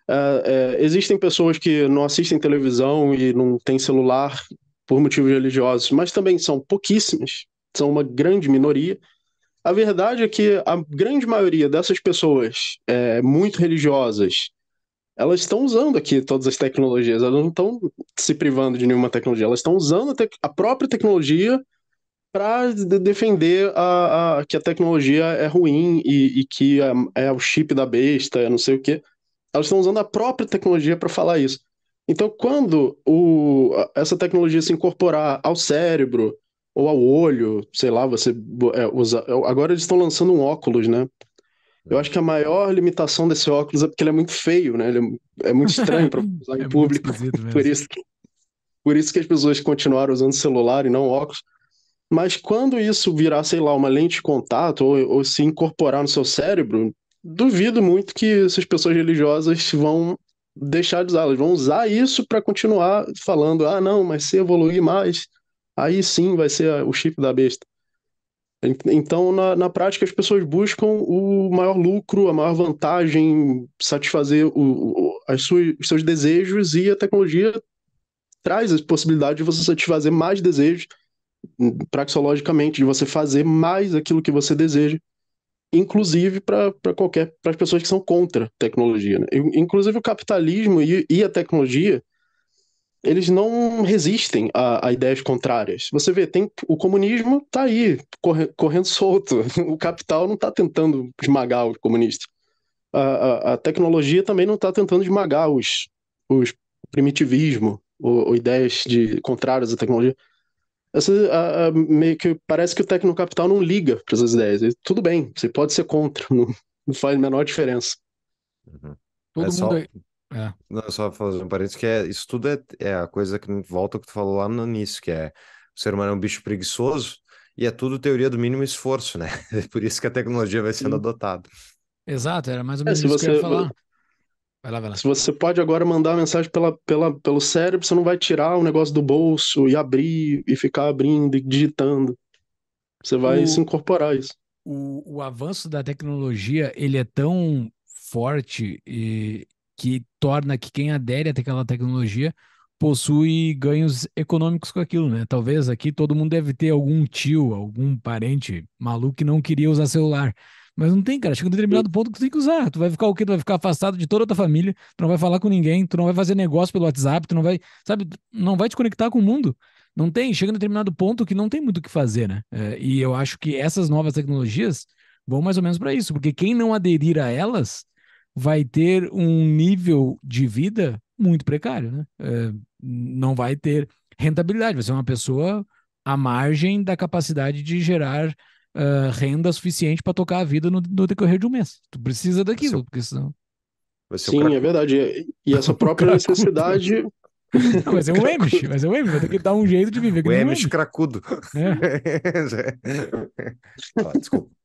É, é, existem pessoas que não assistem televisão e não têm celular por motivos religiosos, mas também são pouquíssimas são uma grande minoria. A verdade é que a grande maioria dessas pessoas é, muito religiosas, elas estão usando aqui todas as tecnologias, elas não estão se privando de nenhuma tecnologia, elas estão usando a, a própria tecnologia para de defender a, a, que a tecnologia é ruim e, e que é, é, o chip da besta, é não sei o quê. Elas estão usando a própria tecnologia para falar isso. Então, quando o, essa tecnologia se incorporar ao cérebro, ou ao olho, sei lá, você é, usa. É, agora eles estão lançando um óculos, né? Eu acho que a maior limitação desse óculos é porque ele é muito feio, né? Ele é, é muito estranho para usar em é público. Por isso, que, por isso que as pessoas continuaram usando celular e não óculos. Mas quando isso virar, sei lá, uma lente de contato ou, ou se incorporar no seu cérebro, duvido muito que essas pessoas religiosas vão deixar de usar. Elas vão usar isso para continuar falando: ah, não, mas se evoluir mais, aí sim vai ser o chip da besta. Então, na, na prática, as pessoas buscam o maior lucro, a maior vantagem, satisfazer o, o, as suas, os seus desejos, e a tecnologia traz a possibilidade de você satisfazer mais desejos, praxologicamente, de você fazer mais aquilo que você deseja, inclusive para qualquer para as pessoas que são contra tecnologia. Né? Inclusive o capitalismo e, e a tecnologia eles não resistem a, a, ideias contrárias. Você vê, tem o comunismo está aí, corre, correndo solto. O capital não está tentando esmagar os comunistas. A, a, a tecnologia também não está tentando esmagar os, os primitivismo ou, ou, ideias de contrárias à tecnologia. Essa, meio que parece que o tecnocapital não liga para essas ideias. E, tudo bem, você pode ser contra, não, não faz a menor diferença. Uhum. Todo é mundo só... É. Não, só fazer um parênteses que é, isso tudo é, é a coisa que volta ao que tu falou lá no início, que é o ser humano é um bicho preguiçoso e é tudo teoria do mínimo esforço, né? É por isso que a tecnologia vai sendo adotada. Exato, era mais ou é, menos é, isso você, que eu ia falar. Vai lá, vai lá. Se você pode agora mandar a mensagem pela, pela, pelo cérebro, você não vai tirar o negócio do bolso e abrir e ficar abrindo e digitando. Você vai O- se incorporar a isso. o, o avanço da tecnologia ele é tão forte e que torna que quem adere àquela tecnologia possui ganhos econômicos com aquilo, né? Talvez aqui todo mundo deve ter algum tio, algum parente maluco que não queria usar celular. Mas não tem, cara. Chega um determinado ponto que tu tem que usar. Tu vai ficar o quê? Tu vai ficar afastado de toda a tua família, tu não vai falar com ninguém, tu não vai fazer negócio pelo WhatsApp, tu não vai, sabe, não vai te conectar com o mundo. Não tem, chega um determinado ponto que não tem muito o que fazer, né? É, e eu acho que essas novas tecnologias vão mais ou menos para isso, porque quem não aderir a elas vai ter um nível de vida muito precário, né? É, não vai ter rentabilidade, vai ser uma pessoa à margem da capacidade de gerar ah, renda suficiente para tocar a vida no, no decorrer de um mês. Tu precisa daquilo, Seu- porque senão. Vai ser o Sim, é verdade. E- essa própria necessidade. Não, vai ser um Amish, vai ser um Amish, vai ter que dar um jeito de viver. O um Amish. cracudo. É. Ó, desculpa.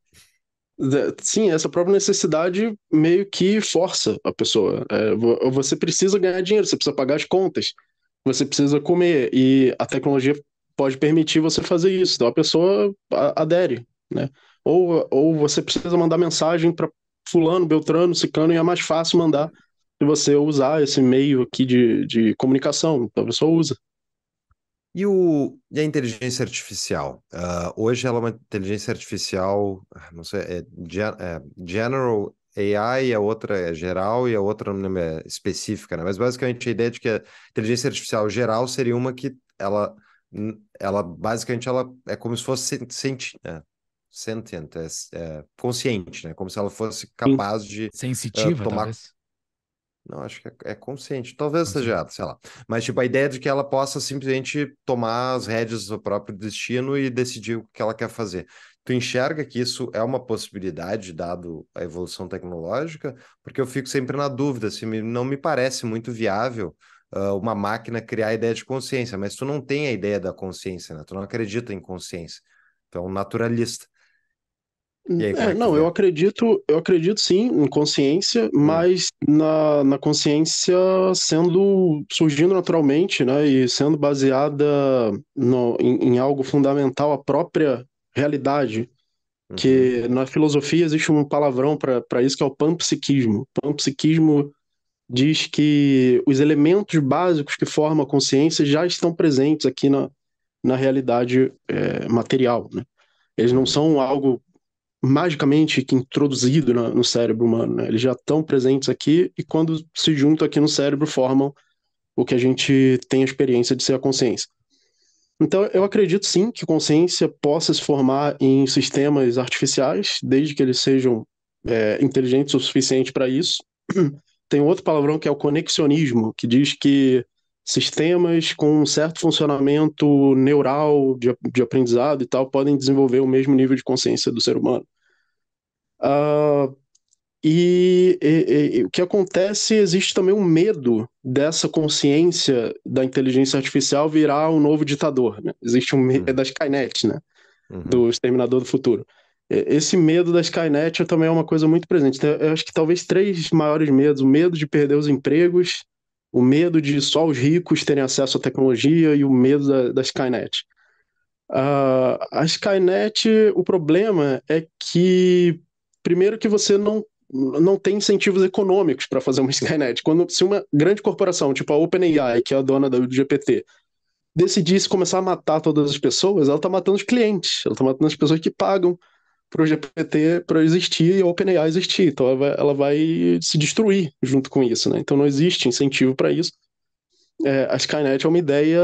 Sim, essa própria necessidade meio que força a pessoa. É, vo- você precisa ganhar dinheiro, você precisa pagar as contas, você precisa comer, e a tecnologia pode permitir você fazer isso. Então a pessoa adere, né? Ou, ou você precisa mandar mensagem para fulano, beltrano, cicano, e é mais fácil mandar se você usar esse meio aqui de, de comunicação. Então a pessoa usa. E, o, e a inteligência artificial? Ah, hoje ela é uma inteligência artificial, ah, não sei, é, é General AI, a outra é geral e a outra não é específica, né? Mas basicamente a ideia de que a inteligência artificial geral seria uma que ela, ela basicamente ela é como se fosse sen- senti, é, sentient, é, é consciente, né? Como se ela fosse capaz de Sensitiva, tomar- talvez. Não, acho que é, é consciente. Talvez Consciente. seja, sei lá. Mas, tipo, a ideia de que ela possa simplesmente tomar as rédeas do próprio destino e decidir o que ela quer fazer. Tu enxerga que isso é uma possibilidade, dado a evolução tecnológica? Porque eu fico sempre na dúvida, se me- não me parece muito viável ah, uma máquina criar a ideia de consciência, mas tu não tem a ideia da consciência, né? Tu não acredita em consciência. Tu é um naturalista. Aí, É, é não, eu acredito, eu acredito sim em consciência, mas na, na consciência sendo surgindo naturalmente, né, e sendo baseada no, em, em algo fundamental, a própria realidade, Uhum. que na filosofia existe um palavrão para isso que é o panpsiquismo. Panpsiquismo diz que os elementos básicos que formam a consciência já estão presentes aqui na, na realidade é, material, né? Eles não Uhum. são algo magicamente que introduzido no cérebro humano, né? Eles já estão presentes aqui e quando se juntam aqui no cérebro formam o que a gente tem a experiência de ser a consciência. Então, eu acredito sim que consciência possa se formar em sistemas artificiais, desde que eles sejam é, inteligentes o suficiente para isso. Tem outro palavrão que é o conexionismo, que diz que sistemas com um certo funcionamento neural de, de aprendizado e tal podem desenvolver o mesmo nível de consciência do ser humano. Ah, e, e- e o que acontece, existe também um medo dessa consciência da inteligência artificial virar um novo ditador, né? Existe um medo Uhum. da Skynet, né? Uhum. Do Exterminador do Futuro. Esse medo da Skynet também é uma coisa muito presente. Então, Eu acho que talvez três maiores medos: o medo de perder os empregos, o medo de só os ricos terem acesso à tecnologia e o medo da, da Skynet. Ah, a Skynet, o problema é que, primeiro, que você não, não tem incentivos econômicos para fazer uma Skynet. Quando, se uma grande corporação, tipo a OpenAI, que é a dona do GPT, decidisse começar a matar todas as pessoas, ela está matando os clientes, ela está matando as pessoas que pagam para o GPT para existir e a OpenAI existir. Então ela vai, ela vai se destruir junto com isso, né? Então não existe incentivo para isso. É, a Skynet é uma ideia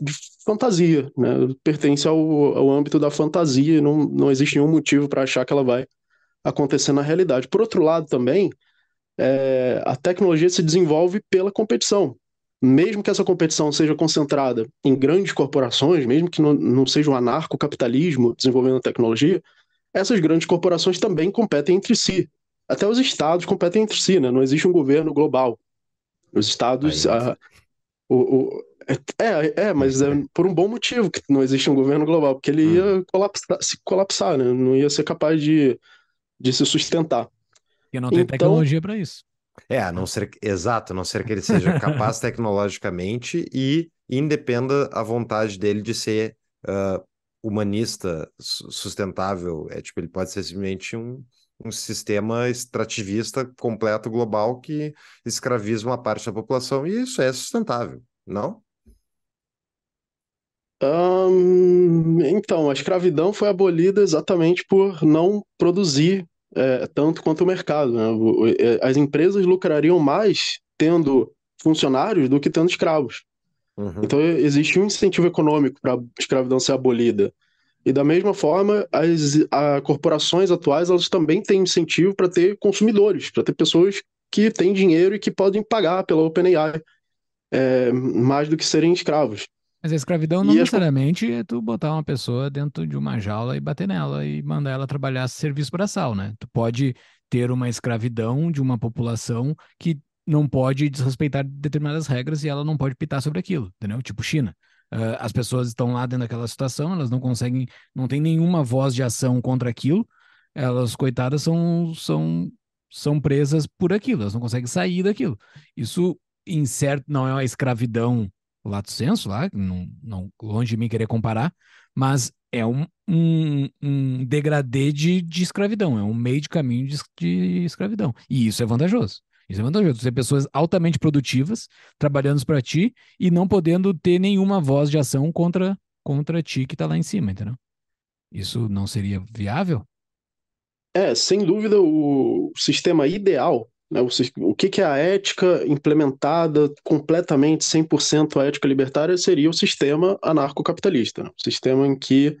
de fantasia, né? Pertence ao, ao âmbito da fantasia, não, não existe nenhum motivo para achar que ela vai acontecer na realidade. Por outro lado, também, é, a tecnologia se desenvolve pela competição. Mesmo que essa competição seja concentrada em grandes corporações, mesmo que não, não seja um anarcocapitalismo desenvolvendo a tecnologia, essas grandes corporações também competem entre si. Até os estados competem entre si, né? Não existe um governo global. Os estados. Ah, o, o- é, é, mas é por um bom motivo que não existe um governo global, porque ele ia colapsar, se colapsar, né? Não ia ser capaz de, de se sustentar. Porque não tem Então- tecnologia para isso. É, a não ser, exato, a não ser que ele seja capaz tecnologicamente e independa a vontade dele de ser uh, humanista, sustentável. É tipo, ele pode ser simplesmente um, um sistema extrativista completo global que escraviza uma parte da população e isso é sustentável, não? então, a escravidão foi abolida exatamente por não produzir é, tanto quanto o mercado. Né? É, as empresas lucrariam mais tendo funcionários do que tendo escravos. Uhum. Então existe um incentivo econômico para a escravidão ser abolida. E da mesma forma, as a, corporações atuais elas também têm incentivo para ter consumidores, para ter pessoas que têm dinheiro e que podem pagar pela OpenAI é, mais do que serem escravos. Mas a escravidão não e necessariamente é tu botar uma pessoa dentro de uma jaula e bater nela e mandar ela trabalhar serviço braçal, né? Tu pode ter uma escravidão de uma população que não pode desrespeitar determinadas regras e ela não pode pitar sobre aquilo, entendeu? Tipo China. Uh, as pessoas estão lá dentro daquela situação, elas não conseguem, não tem nenhuma voz de ação contra aquilo, elas, coitadas, são, são, são presas por aquilo, elas não conseguem sair daquilo. Isso, em certo, não é uma escravidão lato senso lá, não, não, longe de mim querer comparar, mas é um, um, um degradê de, de escravidão, é um meio de caminho de, de escravidão. E isso é vantajoso. Isso é vantajoso. Ter pessoas altamente produtivas, trabalhando para ti e não podendo ter nenhuma voz de ação contra, contra ti que está lá em cima, entendeu? Isso não seria viável? É, sem dúvida, o sistema ideal né? O, o que, que é a ética implementada completamente, 100% a ética libertária, seria o sistema anarcocapitalista. Né? O sistema em que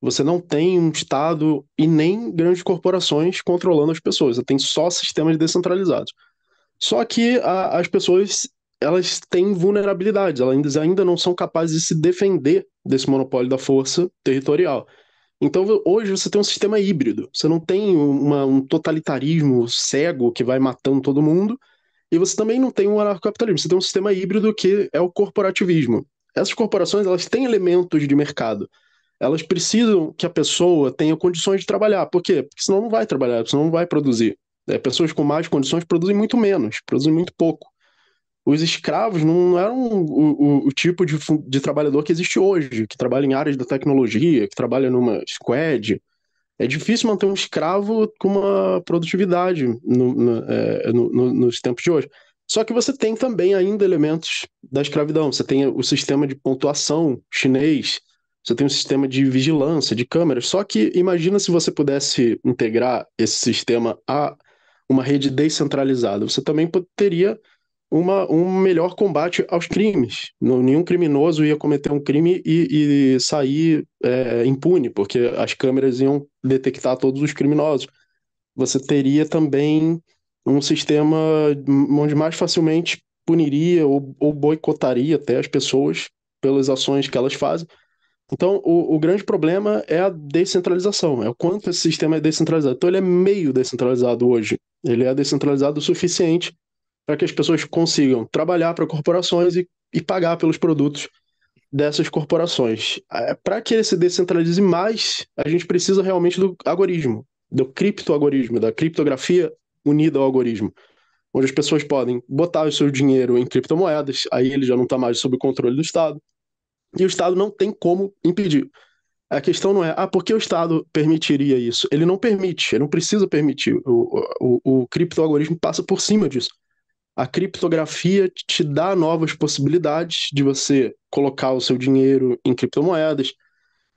você não tem um Estado e nem grandes corporações controlando as pessoas, você tem só sistemas descentralizados. Só que a, as pessoas elas têm vulnerabilidades, elas ainda, ainda não são capazes de se defender desse monopólio da força territorial. Então, hoje você tem um sistema híbrido. Você não tem uma, um totalitarismo cego que vai matando todo mundo, e você também não tem um anarcocapitalismo. Você tem um sistema híbrido que é o corporativismo. Essas corporações elas têm elementos de mercado. Elas precisam que a pessoa tenha condições de trabalhar. Por quê? Porque senão não vai trabalhar, senão não vai produzir. É, pessoas com mais condições produzem muito menos, produzem muito pouco os escravos não eram o, o, o tipo de, de, trabalhador que existe hoje, que trabalha em áreas da tecnologia, que trabalha numa squad. É difícil manter um escravo com uma produtividade no, no, é, no, nos tempos de hoje. Só que você tem também ainda elementos da escravidão. Você tem o sistema de pontuação chinês, você tem um sistema de vigilância, de câmeras. Só que imagina se você pudesse integrar esse sistema a uma rede descentralizada. Você também teria uma, um melhor combate aos crimes. Nenhum criminoso ia cometer um crime e, e sair é, impune, porque as câmeras iam detectar todos os criminosos. Você teria também um sistema onde mais facilmente puniria ou, ou boicotaria até as pessoas pelas ações que elas fazem. Então, o, o, grande problema é a descentralização, é o quanto esse sistema é descentralizado. Então, ele é meio descentralizado hoje. Ele é descentralizado o suficiente para que as pessoas consigam trabalhar para corporações e, e pagar pelos produtos dessas corporações. Para que ele se descentralize mais, a gente precisa realmente do algoritmo, do criptoalgoritmo, da criptografia unida ao algoritmo, onde as pessoas podem botar o seu dinheiro em criptomoedas, aí ele já não está mais sob o controle do Estado, e o Estado não tem como impedir. A questão não é, ah, por que o Estado permitiria isso? Ele não permite, ele não precisa permitir. O, o, o criptoalgoritmo passa por cima disso a criptografia te dá novas possibilidades de você colocar o seu dinheiro em criptomoedas,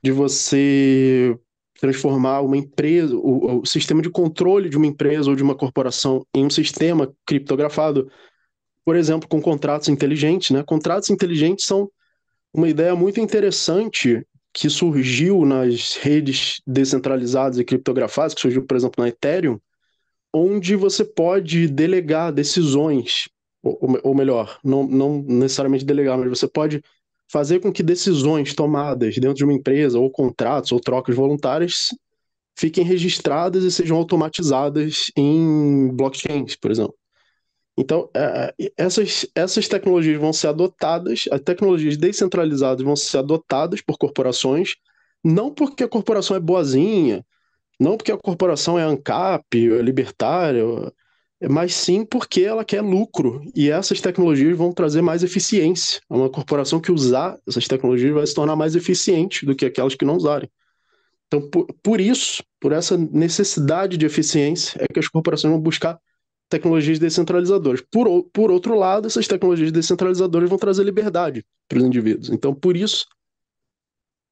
de você transformar uma empresa, o, o, sistema de controle de uma empresa ou de uma corporação em um sistema criptografado, por exemplo, com contratos inteligentes. Né? Contratos inteligentes são uma ideia muito interessante que surgiu nas redes descentralizadas e criptografadas, que surgiu, por exemplo, na Ethereum, onde você pode delegar decisões, ou, ou melhor, não, não necessariamente delegar, mas você pode fazer com que decisões tomadas dentro de uma empresa, ou contratos, ou trocas voluntárias, fiquem registradas e sejam automatizadas em blockchains, por exemplo. Então, é, é, essas, essas tecnologias vão ser adotadas, as tecnologias descentralizadas vão ser adotadas por corporações, não porque a corporação é boazinha, não porque a corporação é ANCAP, é libertária, mas sim porque ela quer lucro e essas tecnologias vão trazer mais eficiência. É uma corporação que usar essas tecnologias vai se tornar mais eficiente do que aquelas que não usarem. Então, por, por isso, por essa necessidade de eficiência, é que as corporações vão buscar tecnologias descentralizadoras. Por, por outro lado, essas tecnologias descentralizadoras vão trazer liberdade para os indivíduos. Então, por isso,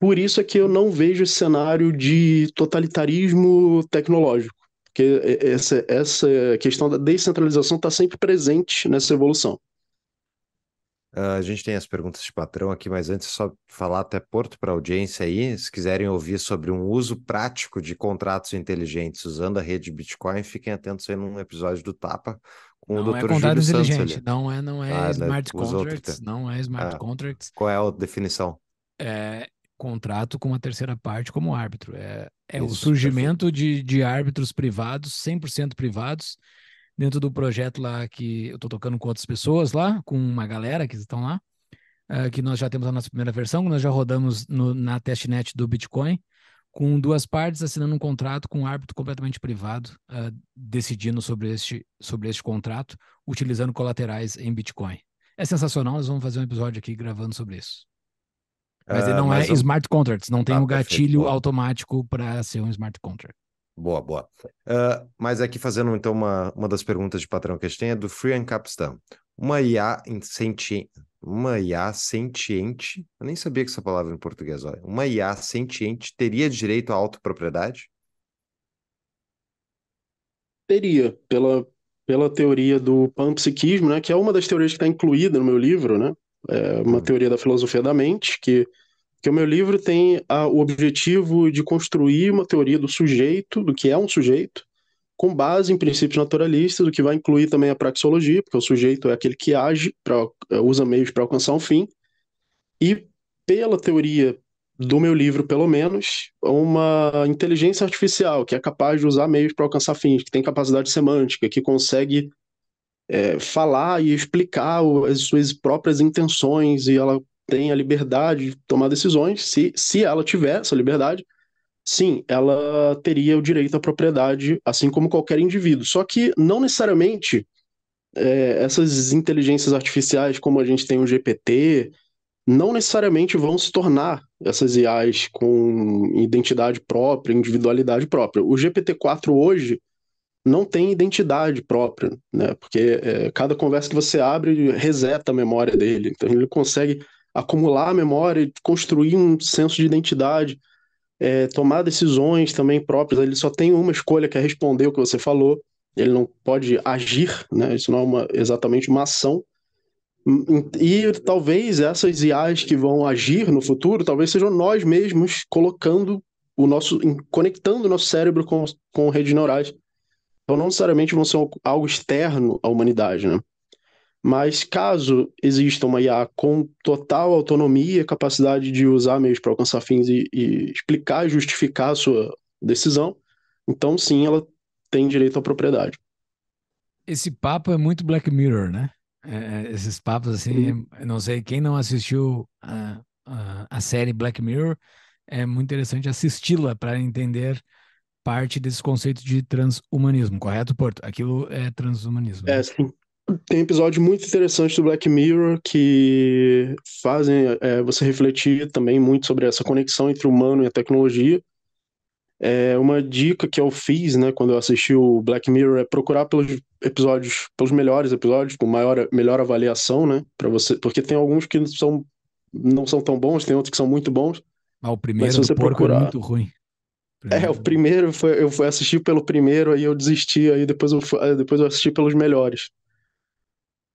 por isso é que eu não vejo esse cenário de totalitarismo tecnológico porque essa, essa questão da descentralização está sempre presente nessa evolução. Uh, a gente tem as perguntas de patrão aqui, mas antes só falar até Porto para a audiência aí, se quiserem ouvir sobre um uso prático de contratos inteligentes usando a rede Bitcoin, fiquem atentos aí num episódio do Tapa com não o Dr. É contrato Júlio inteligente, Santos não é, não é ah, smart contracts, não é smart ah, contracts. Qual é a definição? É, contrato com uma terceira parte como árbitro. É, é Isso, o surgimento de, de árbitros privados, 100% privados, dentro do projeto lá que eu estou tocando com outras pessoas lá, com uma galera que estão lá, uh, que nós já temos a nossa primeira versão, nós já rodamos no, na testnet do Bitcoin, com duas partes assinando um contrato com um árbitro completamente privado, uh, decidindo sobre este, sobre este contrato, utilizando colaterais em Bitcoin. É sensacional, nós vamos fazer um episódio aqui gravando sobre isso. Mas ele ah, não uh, é eu... smart contracts, não tem o tá, um gatilho perfeito, automático para ser um smart contract. Boa, boa. Uh, mas aqui fazendo então uma, uma das perguntas de patrão que a gente tem é do Free and Capstan. Uma IA sentiente, uma IA sentiente, eu nem sabia que essa palavra em português, olha. Uma IA sentiente teria direito à autopropriedade? Teria, pela, pela teoria do panpsiquismo, né, que é uma das teorias que está incluída no meu livro, né? É uma teoria da filosofia da mente, que, que o meu livro tem a, o objetivo de construir uma teoria do sujeito, do que é um sujeito, com base em princípios naturalistas, o que vai incluir também a praxeologia, porque o sujeito é aquele que age, pra, é, usa meios para alcançar um fim, e pela teoria do meu livro, pelo menos, uma inteligência artificial que é capaz de usar meios para alcançar fins, que tem capacidade semântica, que consegue é, falar e explicar as suas próprias intenções e ela tem a liberdade de tomar decisões. Se, se ela tiver essa liberdade, sim, ela teria o direito à propriedade, assim como qualquer indivíduo. Só que não necessariamente é, essas inteligências artificiais, como a gente tem o GPT, não necessariamente vão se tornar essas IAs com identidade própria, individualidade própria. O GPT-4 hoje não tem identidade própria, né? Porque é, cada conversa que você abre reseta a memória dele. Então ele consegue acumular a memória construir um senso de identidade, é, tomar decisões também próprias. Ele só tem uma escolha que é responder o que você falou. Ele não pode agir, né? Isso não é uma, exatamente uma ação. E talvez essas IAs que vão agir no futuro, talvez sejam nós mesmos colocando o nosso, conectando o nosso cérebro com, com redes neurais então, não necessariamente vão ser algo externo à humanidade, né? Mas caso exista uma IA com total autonomia, capacidade de usar meios para alcançar fins e, e, explicar e justificar a sua decisão, então sim, ela tem direito à propriedade. Esse papo é muito Black Mirror, né? É, é esses papos assim, não sei, quem não assistiu a, a, a série Black Mirror, é muito interessante assisti-la para entender parte desse conceito de transhumanismo, correto, Porto? Aquilo é transhumanismo. É, sim. Tem episódios muito interessantes do Black Mirror que fazem é, você refletir também muito sobre essa conexão entre o humano e a tecnologia. É uma dica que eu fiz, né, quando eu assisti o Black Mirror é procurar pelos episódios, pelos melhores episódios, com maior, melhor avaliação, né, para você, porque tem alguns que são não são tão bons, tem outros que são muito bons. Ah, o primeiro mas se você é procurar, é muito ruim. É, o primeiro foi, eu fui assistir pelo primeiro, aí eu desisti, aí depois eu, depois eu assisti pelos melhores.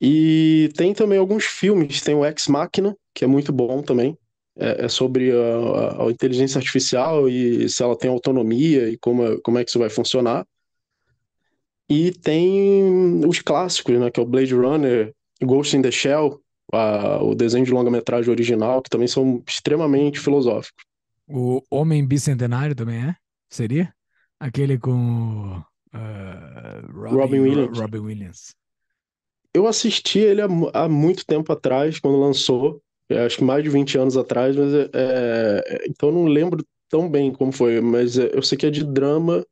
E tem também alguns filmes, tem o Ex Machina, que é muito bom também. É, é sobre a, a, inteligência artificial e se ela tem autonomia e como, como é que isso vai funcionar. E tem os clássicos, né, que é o Blade Runner, Ghost in the Shell, a, o desenho de longa-metragem original, que também são extremamente filosóficos. O Homem Bicentenário também é? Seria? Aquele com uh, Robin, Robin, Williams. Robin Williams. Eu assisti ele há, há, muito tempo atrás, quando lançou. acho que mais de 20 anos atrás, mas é, é, então não lembro tão bem como foi. Mas é, eu sei que é de drama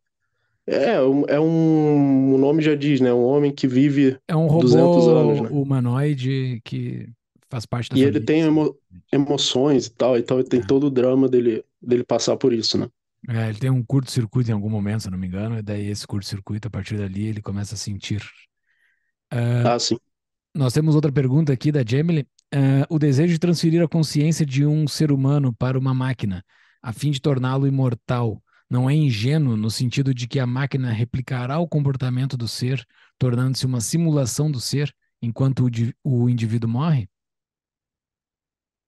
É, é um. O nome já diz, né? Um homem que vive É um 200 anos, robô né? humanoide que faz parte da E ele família. tem emo- emoções e tal, então tem É. todo o drama dele, dele passar por isso, né? É, ele tem um curto-circuito em algum momento, se não me engano, e daí esse curto-circuito, a partir dali, ele começa a sentir. Ah, Ah, sim. nós temos outra pergunta aqui da Gemily. Ah, o desejo de transferir a consciência de um ser humano para uma máquina, a fim de torná-lo imortal, não é ingênuo no sentido de que a máquina replicará o comportamento do ser, tornando-se uma simulação do ser, enquanto o, o indivíduo morre?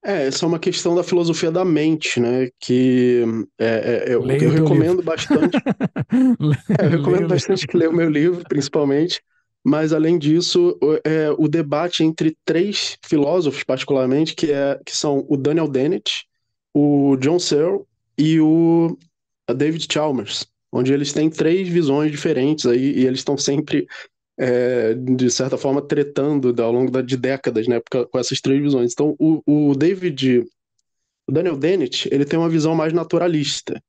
É, essa é uma questão da filosofia da mente, né? Que é, é, eu, Leia eu recomendo bastante. É, eu recomendo bastante que leia o meu livro, principalmente. Mas, além disso, o- é, o debate entre três filósofos, particularmente, que, é, que são o Daniel Dennett, o John Searle e o David Chalmers, onde eles têm três visões diferentes aí, e eles estão sempre, é, de certa forma, tretando ao longo de décadas, né, com essas três visões. Então, o, o David, o Daniel Dennett, ele tem uma visão mais naturalista,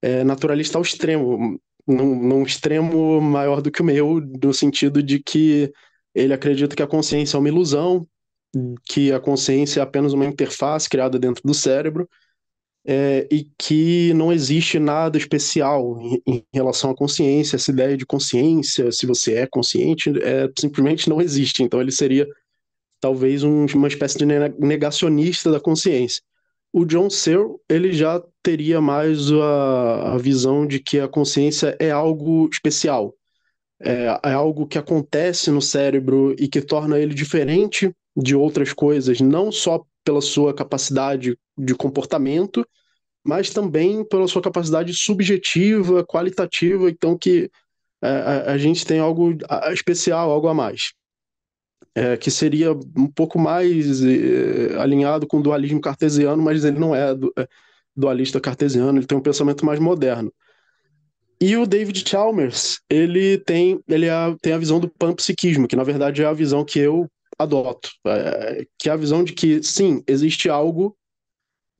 é, naturalista ao extremo, num, num extremo maior do que o meu, no sentido de que ele acredita que a consciência é uma ilusão, que a consciência é apenas uma interface criada dentro do cérebro, é, e que não existe nada especial em, em relação à consciência, essa ideia de consciência, se você é consciente, é, simplesmente não existe. Então ele seria talvez um- uma espécie de ne- negacionista da consciência. O John Searle, ele já teria mais a, a visão de que a consciência é algo especial, é, é algo que acontece no cérebro e que torna ele diferente de outras coisas, não só pela sua capacidade de comportamento, mas também pela sua capacidade subjetiva, qualitativa, então que é, a, a gente tem algo especial, algo a mais. É, que seria um pouco mais é, alinhado com o dualismo cartesiano, mas ele não é, du- é dualista cartesiano, ele tem um pensamento mais moderno. E o David Chalmers, ele tem, ele é a- tem a visão do panpsiquismo, que na verdade é a visão que eu adoto, é, que é a visão de que, sim, existe algo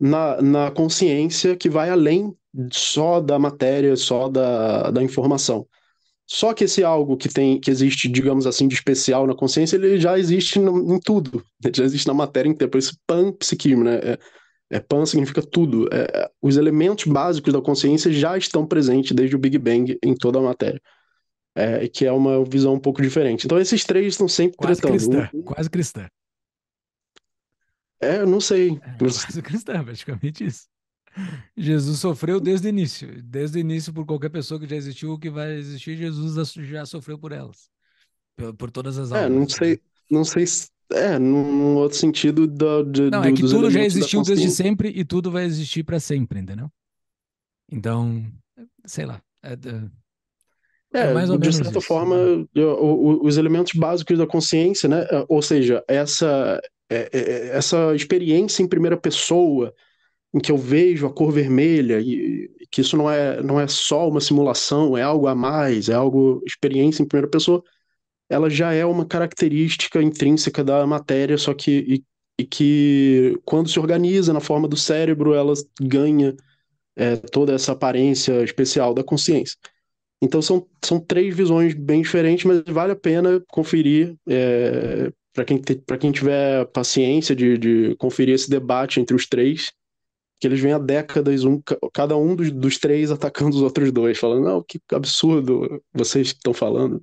na, na consciência que vai além só da matéria, só da, da informação. Só que esse algo que tem, que existe, digamos assim, de especial na consciência, ele já existe no- em tudo. Ele já existe na matéria inteira. Por isso, panpsiquismo, né? É, é pan significa tudo. É, é, os elementos básicos da consciência já estão presentes desde o Big Bang em toda a matéria. É, que é uma visão um pouco diferente. Então, esses três estão sempre Quase tretando. cristã, Um- quase cristã. É, eu não sei. É, Não quase cristã, praticamente isso. Jesus sofreu desde o início. Desde o início, por qualquer pessoa que já existiu ou que vai existir, Jesus já sofreu por elas. Por, por todas as É, almas. não né? sei, não sei se. É, num outro sentido da, de, Não, do- é que tudo já existiu desde sempre e tudo vai existir para sempre, entendeu? Então, sei lá. É, é, É, mais ou de menos certa isso. forma, o- os elementos básicos da consciência, né? Ou seja, essa, é- é- essa experiência em primeira pessoa, em que eu vejo a cor vermelha, e e que isso não é, não é só uma simulação, é algo a mais, é algo, experiência em primeira pessoa, ela já é uma característica intrínseca da matéria, só que, e, e que quando se organiza na forma do cérebro, ela ganha é, toda essa aparência especial da consciência. Então são, são três visões bem diferentes, mas vale a pena conferir para quem, te- quem tiver paciência de, de conferir esse debate entre os três, que eles vêm há décadas, um, ca- cada um dos, dos três atacando os outros dois, falando, não, que absurdo vocês estão falando.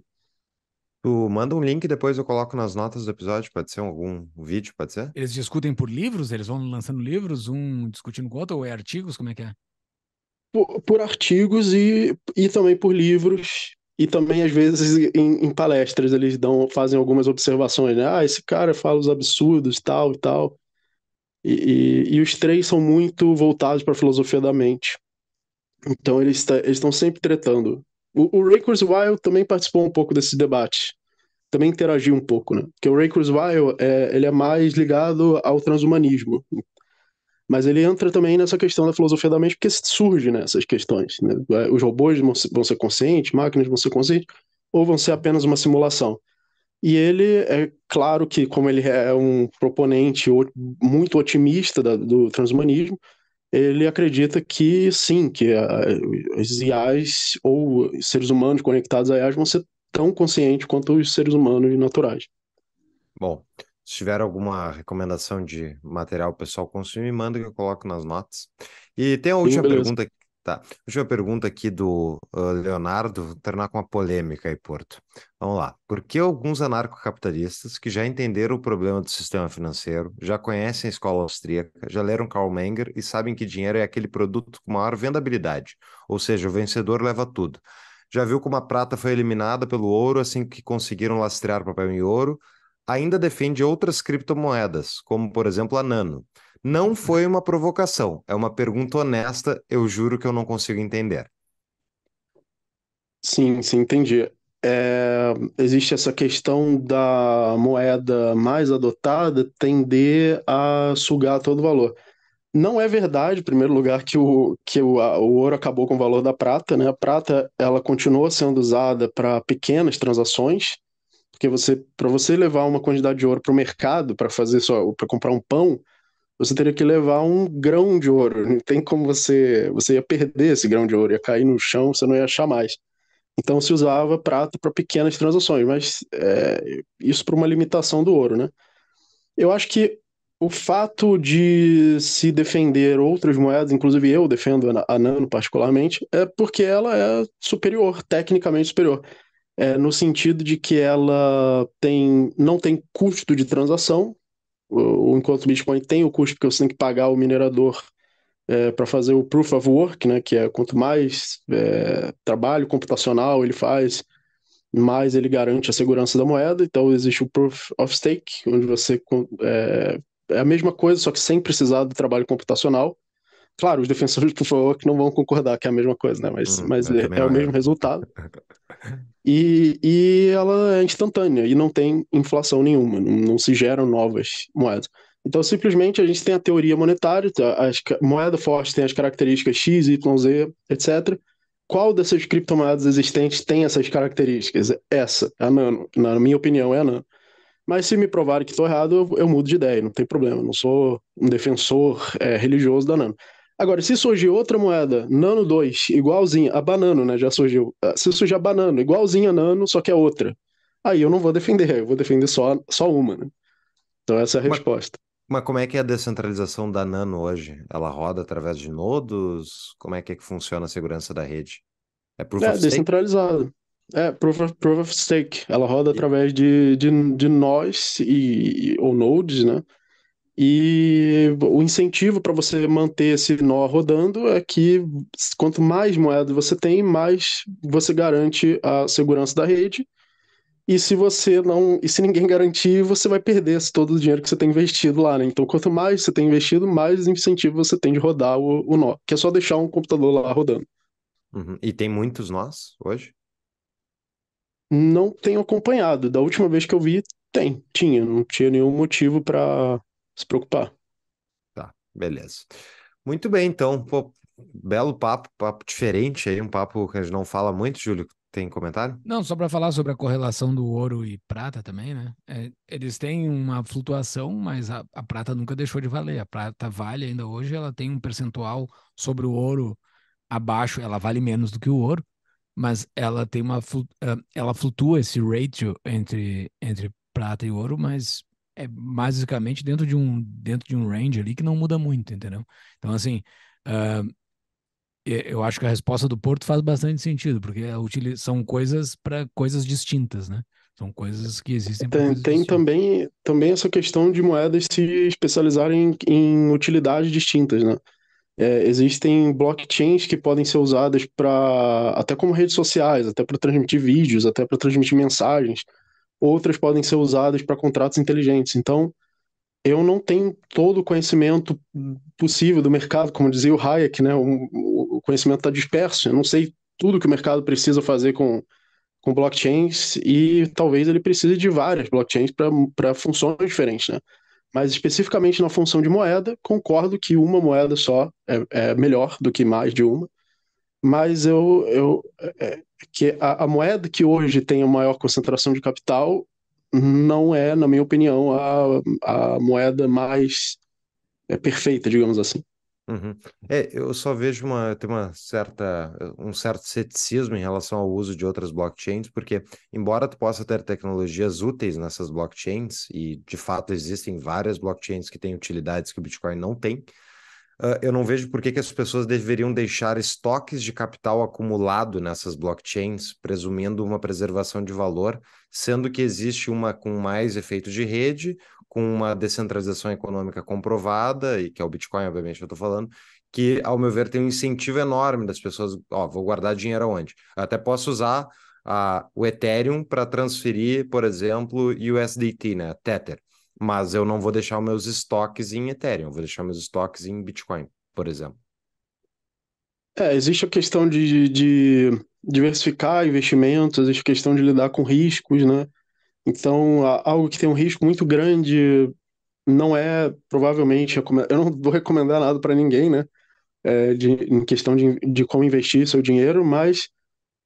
Tu manda um link depois eu coloco nas notas do episódio, pode ser algum vídeo, pode ser? Eles discutem por livros? Eles vão lançando livros, um discutindo com o outro, ou é artigos? Como é que é? Por, artigos e, e também por livros, e também às vezes em, em palestras eles dão, fazem algumas observações, né? Ah, esse cara fala os absurdos, tal e tal. E, e, e os três são muito voltados para a filosofia da mente. Então eles eles estão sempre tretando. O, o Ray Kurzweil também participou um pouco desse debate. Também interagiu um pouco, né? Porque o Ray Kurzweil é, ele é mais ligado ao transhumanismo. Mas ele entra também nessa questão da filosofia da mente, porque surge nessas questões. Né? Os robôs vão ser, conscientes, máquinas vão ser conscientes, ou vão ser apenas uma simulação. E ele, é claro que, como ele é um proponente muito otimista da- do transhumanismo, ele acredita que sim, que os IAs ou seres humanos conectados a IAs vão ser tão conscientes quanto os seres humanos naturais. Bom, se tiver alguma recomendação de material o pessoal consumir, manda que eu coloco nas notas. E tem a última sim, pergunta Tá. Última pergunta aqui do uh, Leonardo, vou terminar com uma polêmica aí, Porto. Vamos lá. Por que alguns anarcocapitalistas que já entenderam o problema do sistema financeiro, já conhecem a escola austríaca, já leram Karl Menger e sabem que dinheiro é aquele produto com maior vendabilidade, ou seja, o vencedor leva tudo. Já viu como a prata foi eliminada pelo ouro assim que conseguiram lastrear papel em ouro, ainda defende outras criptomoedas, como por exemplo a Nano não foi uma provocação, é uma pergunta honesta, eu juro que eu não consigo entender. Sim, sim, entendi. É, existe essa questão da moeda mais adotada tender a sugar todo o valor. Não é verdade, em primeiro lugar, que o, que o, a, o ouro acabou com o valor da prata, né? A prata ela continua sendo usada para pequenas transações, porque você para você levar uma quantidade de ouro para o mercado para fazer só para comprar um pão, você teria que levar um grão de ouro. Não tem como você. Você ia perder esse grão de ouro, ia cair no chão, você não ia achar mais. Então se usava prata para pequenas transações, mas é, isso para uma limitação do ouro, né? Eu acho que o fato de se defender outras moedas, inclusive eu defendo a Nano particularmente, é porque ela é superior, tecnicamente superior. É, no sentido de que ela tem, não tem custo de transação, o, enquanto o Bitcoin tem o custo porque você tem que pagar o minerador é, para fazer o proof of work, né, que é quanto mais é, trabalho computacional ele faz, mais ele garante a segurança da moeda. Então existe o proof of stake, onde você é, é a mesma coisa, só que sem precisar do trabalho computacional. Claro, os defensores do proof of work não vão concordar que é a mesma coisa, né? Mas, hum, mas é, é o mesmo resultado. E, e ela é instantânea e não tem inflação nenhuma, não, não se geram novas moedas. Então, simplesmente, a gente tem a teoria monetária, tá? a moeda forte tem as características X, Y, Z, etc. Qual dessas criptomoedas existentes tem essas características? Essa, a Nano. Na minha opinião, é a Nano. Mas se me provarem que estou errado, eu, eu, mudo de ideia, não tem problema. Não sou um defensor é, religioso da Nano. Agora, se surgir outra moeda, Nano 2, igualzinha, a Banano, né, já surgiu. Ah, se surgir a Banano, igualzinha a Nano, só que é outra, aí eu não vou defender, eu vou defender só, só uma, né? Então essa é a mas, resposta. Mas como é que é a descentralização da Nano hoje? Ela roda através de nodos? Como é que, é que funciona a segurança da rede? É Proof é, of Stake? descentralizado. É, proof of, proof of Stake. Ela roda e... através de, de, de nós e, ou nodes, né? E o incentivo para você manter esse nó rodando é que quanto mais moedas você tem, mais você garante a segurança da rede. E se você não, e se ninguém garantir, você vai perder todo o dinheiro que você tem investido lá, né? Então, quanto mais você tem investido, mais incentivo você tem de rodar o, o nó, que é só deixar um computador lá rodando. Uhum. E tem muitos nós hoje? Não tenho acompanhado. Da última vez que eu vi, tem, tinha, não tinha nenhum motivo para se preocupar. Tá, beleza. Muito bem, então, pô, belo papo, papo diferente aí, um papo que a gente não fala muito, Júlio. Tem comentário? Não, só para falar sobre a correlação do ouro e prata também, né? É, eles têm uma flutuação, mas a, a, prata nunca deixou de valer. A prata vale ainda hoje, ela tem um percentual sobre o ouro abaixo, ela vale menos do que o ouro, mas ela tem uma ela flutua esse ratio entre, entre prata e ouro, mas é basicamente dentro de um dentro de um range ali que não muda muito, entendeu? Então assim, uh, eu acho que a resposta do Porto faz bastante sentido, porque é são coisas para coisas distintas, né? São coisas que existem. Tem, tem também, também essa questão de moedas se especializarem em, em utilidades distintas, né? É, existem blockchains que podem ser usadas para até como redes sociais, até para transmitir vídeos, até para transmitir mensagens outras podem ser usadas para contratos inteligentes. Então, eu não tenho todo o conhecimento possível do mercado, como dizia o Hayek, né? O, conhecimento está disperso. Eu não sei tudo que o mercado precisa fazer com, com blockchains e talvez ele precise de várias blockchains para funções diferentes, né? Mas especificamente na função de moeda, concordo que uma moeda só é, é melhor do que mais de uma. Mas eu, eu é, que a, a, moeda que hoje tem a maior concentração de capital não é, na minha opinião, a, a moeda mais é, perfeita, digamos assim. Uhum. É, eu só vejo uma, tem uma certa, um certo ceticismo em relação ao uso de outras blockchains, porque embora tu possa ter tecnologias úteis nessas blockchains, e de fato existem várias blockchains que têm utilidades que o Bitcoin não tem, uh, eu não vejo por que, que as pessoas deveriam deixar estoques de capital acumulado nessas blockchains, presumindo uma preservação de valor, sendo que existe uma com mais efeito de rede, com uma descentralização econômica comprovada, e que é o Bitcoin, obviamente, eu estou falando, que, ao meu ver, tem um incentivo enorme das pessoas. Ó, vou guardar dinheiro aonde? Eu até posso usar a, o Ethereum para transferir, por exemplo, USDT, né? Tether. Mas eu não vou deixar meus estoques em Ethereum, vou deixar meus estoques em Bitcoin, por exemplo. É, existe a questão de, de diversificar investimentos, existe a questão de lidar com riscos, né? Então, algo que tem um risco muito grande não é provavelmente. Eu não vou recomendar nada para ninguém, né? É, de, em questão de, de como investir seu dinheiro, mas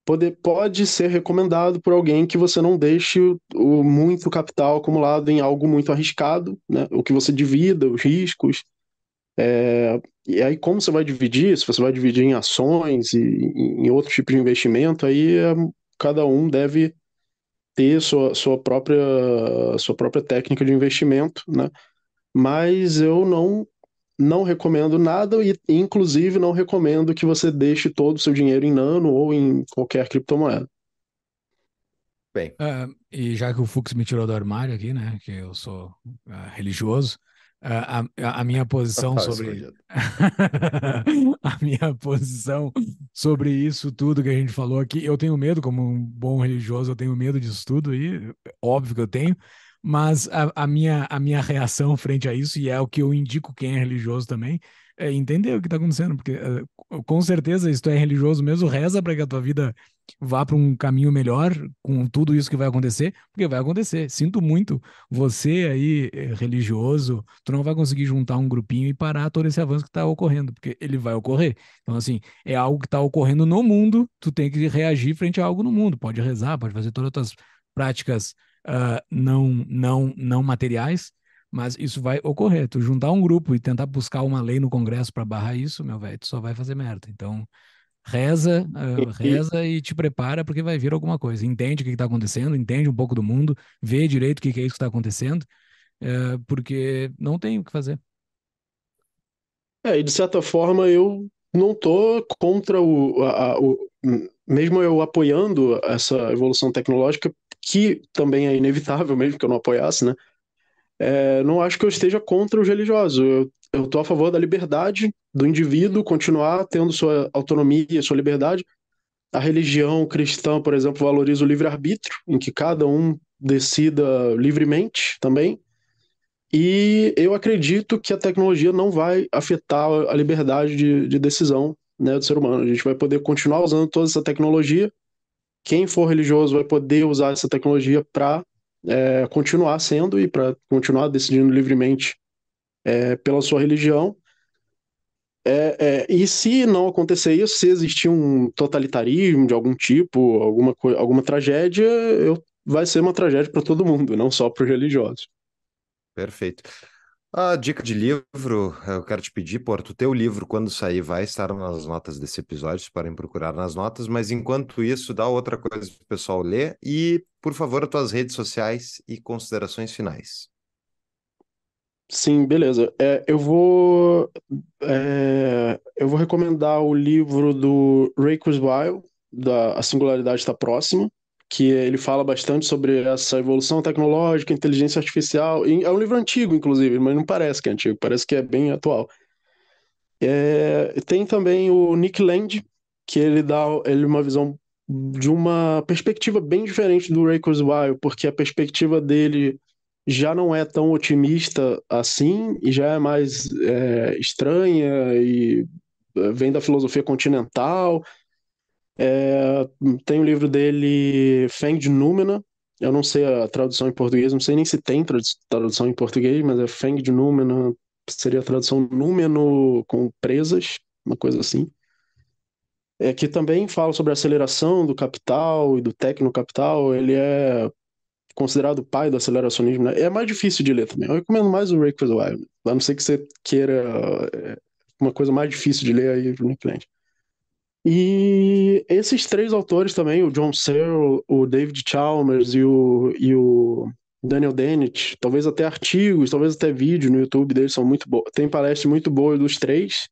pode, pode ser recomendado por alguém que você não deixe o, o muito capital acumulado em algo muito arriscado, né? O que você divida os riscos. É, e aí, como você vai dividir? Se você vai dividir em ações e em outro tipo de investimento, aí é, cada um deve ter sua, sua, própria, sua própria técnica de investimento, né? Mas eu não não recomendo nada e inclusive não recomendo que você deixe todo o seu dinheiro em nano ou em qualquer criptomoeda. Bem. Uh, e já que o Fux me tirou do armário aqui, né, que eu sou uh, religioso, a, a, minha posição sobre a minha posição sobre isso tudo que a gente falou aqui, eu tenho medo como um bom religioso, eu tenho medo disso tudo e óbvio que eu tenho, mas a, a minha a minha reação frente a isso e é o que eu indico quem é religioso também é entender o que está acontecendo, porque uh, com certeza se tu é religioso mesmo, reza para que a tua vida vá para um caminho melhor com tudo isso que vai acontecer, porque vai acontecer. Sinto muito, você aí eh, religioso, tu não vai conseguir juntar um grupinho e parar todo esse avanço que está ocorrendo, porque ele vai ocorrer. Então assim, é algo que está ocorrendo no mundo, tu tem que reagir frente a algo no mundo. Pode rezar, pode fazer todas as tuas práticas uh, não não não materiais, mas isso vai ocorrer. Tu juntar um grupo e tentar buscar uma lei no Congresso para barrar isso, meu velho, tu só vai fazer merda. Então, reza, uh, reza e te prepara porque vai vir alguma coisa. Entende o que está acontecendo, entende um pouco do mundo, vê direito o que, que é isso que está acontecendo, uh, porque não tem o que fazer. É, e de certa forma eu não tô contra o, a, a, o, mesmo eu apoiando essa evolução tecnológica, que também é inevitável, mesmo que eu não apoiasse, né? é, não acho que eu esteja contra os religiosos. Eu estou a favor da liberdade do indivíduo continuar tendo sua autonomia, sua liberdade. A religião cristã, por exemplo, valoriza o livre-arbítrio, em que cada um decida livremente também. E eu acredito que a tecnologia não vai afetar a liberdade de, de decisão né, do ser humano. A gente vai poder continuar usando toda essa tecnologia. Quem for religioso vai poder usar essa tecnologia para é, continuar sendo e para continuar decidindo livremente é, pela sua religião. É, é, e se não acontecer isso, se existir um totalitarismo de algum tipo, alguma, alguma tragédia, eu, vai ser uma tragédia para todo mundo, não só para os religiosos. Perfeito. A dica de livro, eu quero te pedir, Porto, o teu livro, quando sair, vai estar nas notas desse episódio, podem procurar nas notas, mas enquanto isso, dá outra coisa para o pessoal ler e, por favor, as tuas redes sociais e considerações finais. Sim, beleza. É, eu vou é, eu vou recomendar o livro do Ray Kurzweil, da A Singularidade Está Próxima, que ele fala bastante sobre essa evolução tecnológica, inteligência artificial. É um livro antigo, inclusive, mas não parece que é antigo, parece que é bem atual. É, tem também o Nick Land, que ele dá ele uma visão de uma perspectiva bem diferente do Ray Kurzweil, porque a perspectiva dele já não é tão otimista assim e já é mais é, estranha e é, vem da filosofia continental é, tem o livro dele, Feng de Númena. Eu não sei a tradução em português, não sei nem se tem tradução em português, mas é Feng de Númena, seria a tradução númeno com presas, uma coisa assim. É, que também fala sobre a aceleração do capital e do tecnocapital. Ele é considerado o pai do aceleracionismo. Né? É mais difícil de ler também. Eu recomendo mais o Ray Kurzweil, a não ser que você queira é, uma coisa mais difícil de ler aí no cliente. E esses três autores também, o John Searle, o David Chalmers e o, e o Daniel Dennett, talvez até artigos, talvez até vídeo no YouTube deles são muito bons. Tem palestras muito boas dos três.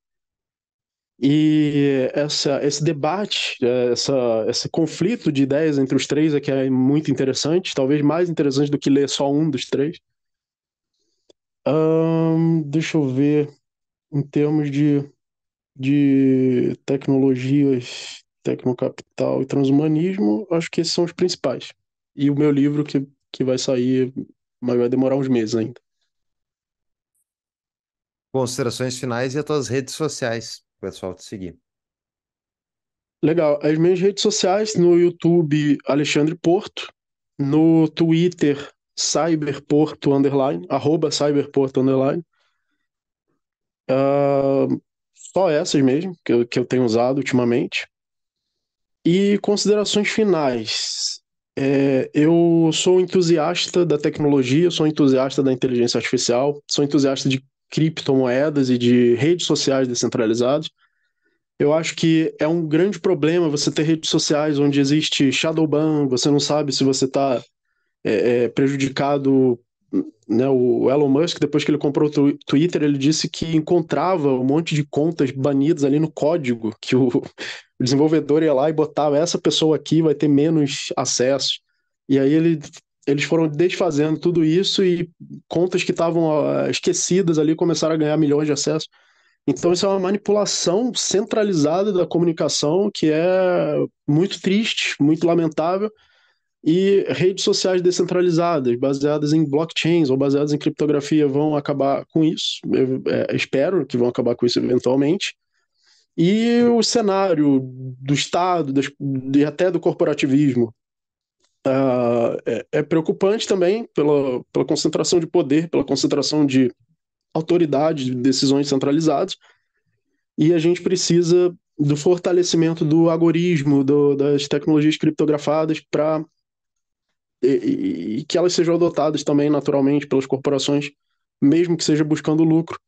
E essa, esse debate, essa, esse conflito de ideias entre os três é que é muito interessante, talvez mais interessante do que ler só um dos três. Deixa eu ver, em termos de, de tecnologias, tecnocapital e transhumanismo, acho que esses são os principais. E o meu livro que, que vai sair, mas vai demorar uns meses ainda. Considerações finais e as tuas redes sociais, o pessoal te seguir. Legal. As minhas redes sociais, no YouTube, Alexandre Porto, no Twitter, cyberporto underline, arroba cyberporto underline. Uh, só essas mesmo que eu, que eu tenho usado ultimamente. E considerações finais. É, eu sou entusiasta da tecnologia, sou entusiasta da inteligência artificial, sou entusiasta de criptomoedas e de redes sociais descentralizadas. Eu acho que é um grande problema você ter redes sociais onde existe shadow ban, você não sabe se você está é, é, prejudicado. Né, o Elon Musk, depois que ele comprou o Twitter, ele disse que encontrava um monte de contas banidas ali no código, que o, desenvolvedor ia lá e botava essa pessoa aqui vai ter menos acesso. E aí ele, eles foram desfazendo tudo isso e contas que estavam esquecidas ali começaram a ganhar milhões de acessos. Então, isso é uma manipulação centralizada da comunicação que é muito triste, muito lamentável. E redes sociais descentralizadas, baseadas em blockchains ou baseadas em criptografia, vão acabar com isso. Eu é, espero que vão acabar com isso eventualmente. E o cenário do Estado das, e até do corporativismo uh, é, é, preocupante também pela, pela concentração de poder, pela concentração de autoridade, de decisões centralizadas. E a gente precisa do fortalecimento do algoritmo, do, das tecnologias criptografadas para e, e, que elas sejam adotadas também naturalmente pelas corporações, mesmo que seja buscando lucro,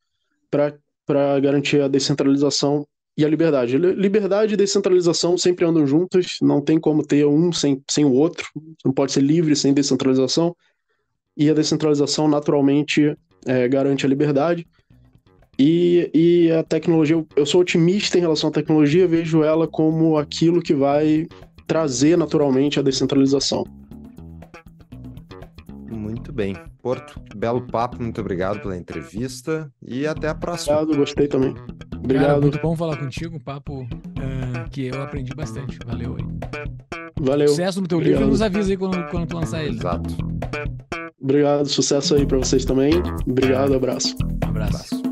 para garantir a descentralização e a liberdade. Liberdade e descentralização sempre andam juntas, não tem como ter um sem, sem o outro, não pode ser livre sem descentralização, e a descentralização naturalmente é, garante a liberdade. E, e a tecnologia, eu sou otimista em relação à tecnologia, vejo ela como aquilo que vai trazer naturalmente a descentralização. Muito bem. Porto, belo papo, muito obrigado pela entrevista e até a próxima. Obrigado, gostei também. Obrigado. Cara, muito bom falar contigo, um papo uh, que eu aprendi bastante. Valeu aí. Valeu. Sucesso no teu obrigado. livro e nos avisa aí quando, quando tu lançar ele. Exato. Obrigado, sucesso aí para vocês também. Obrigado, abraço. Um abraço.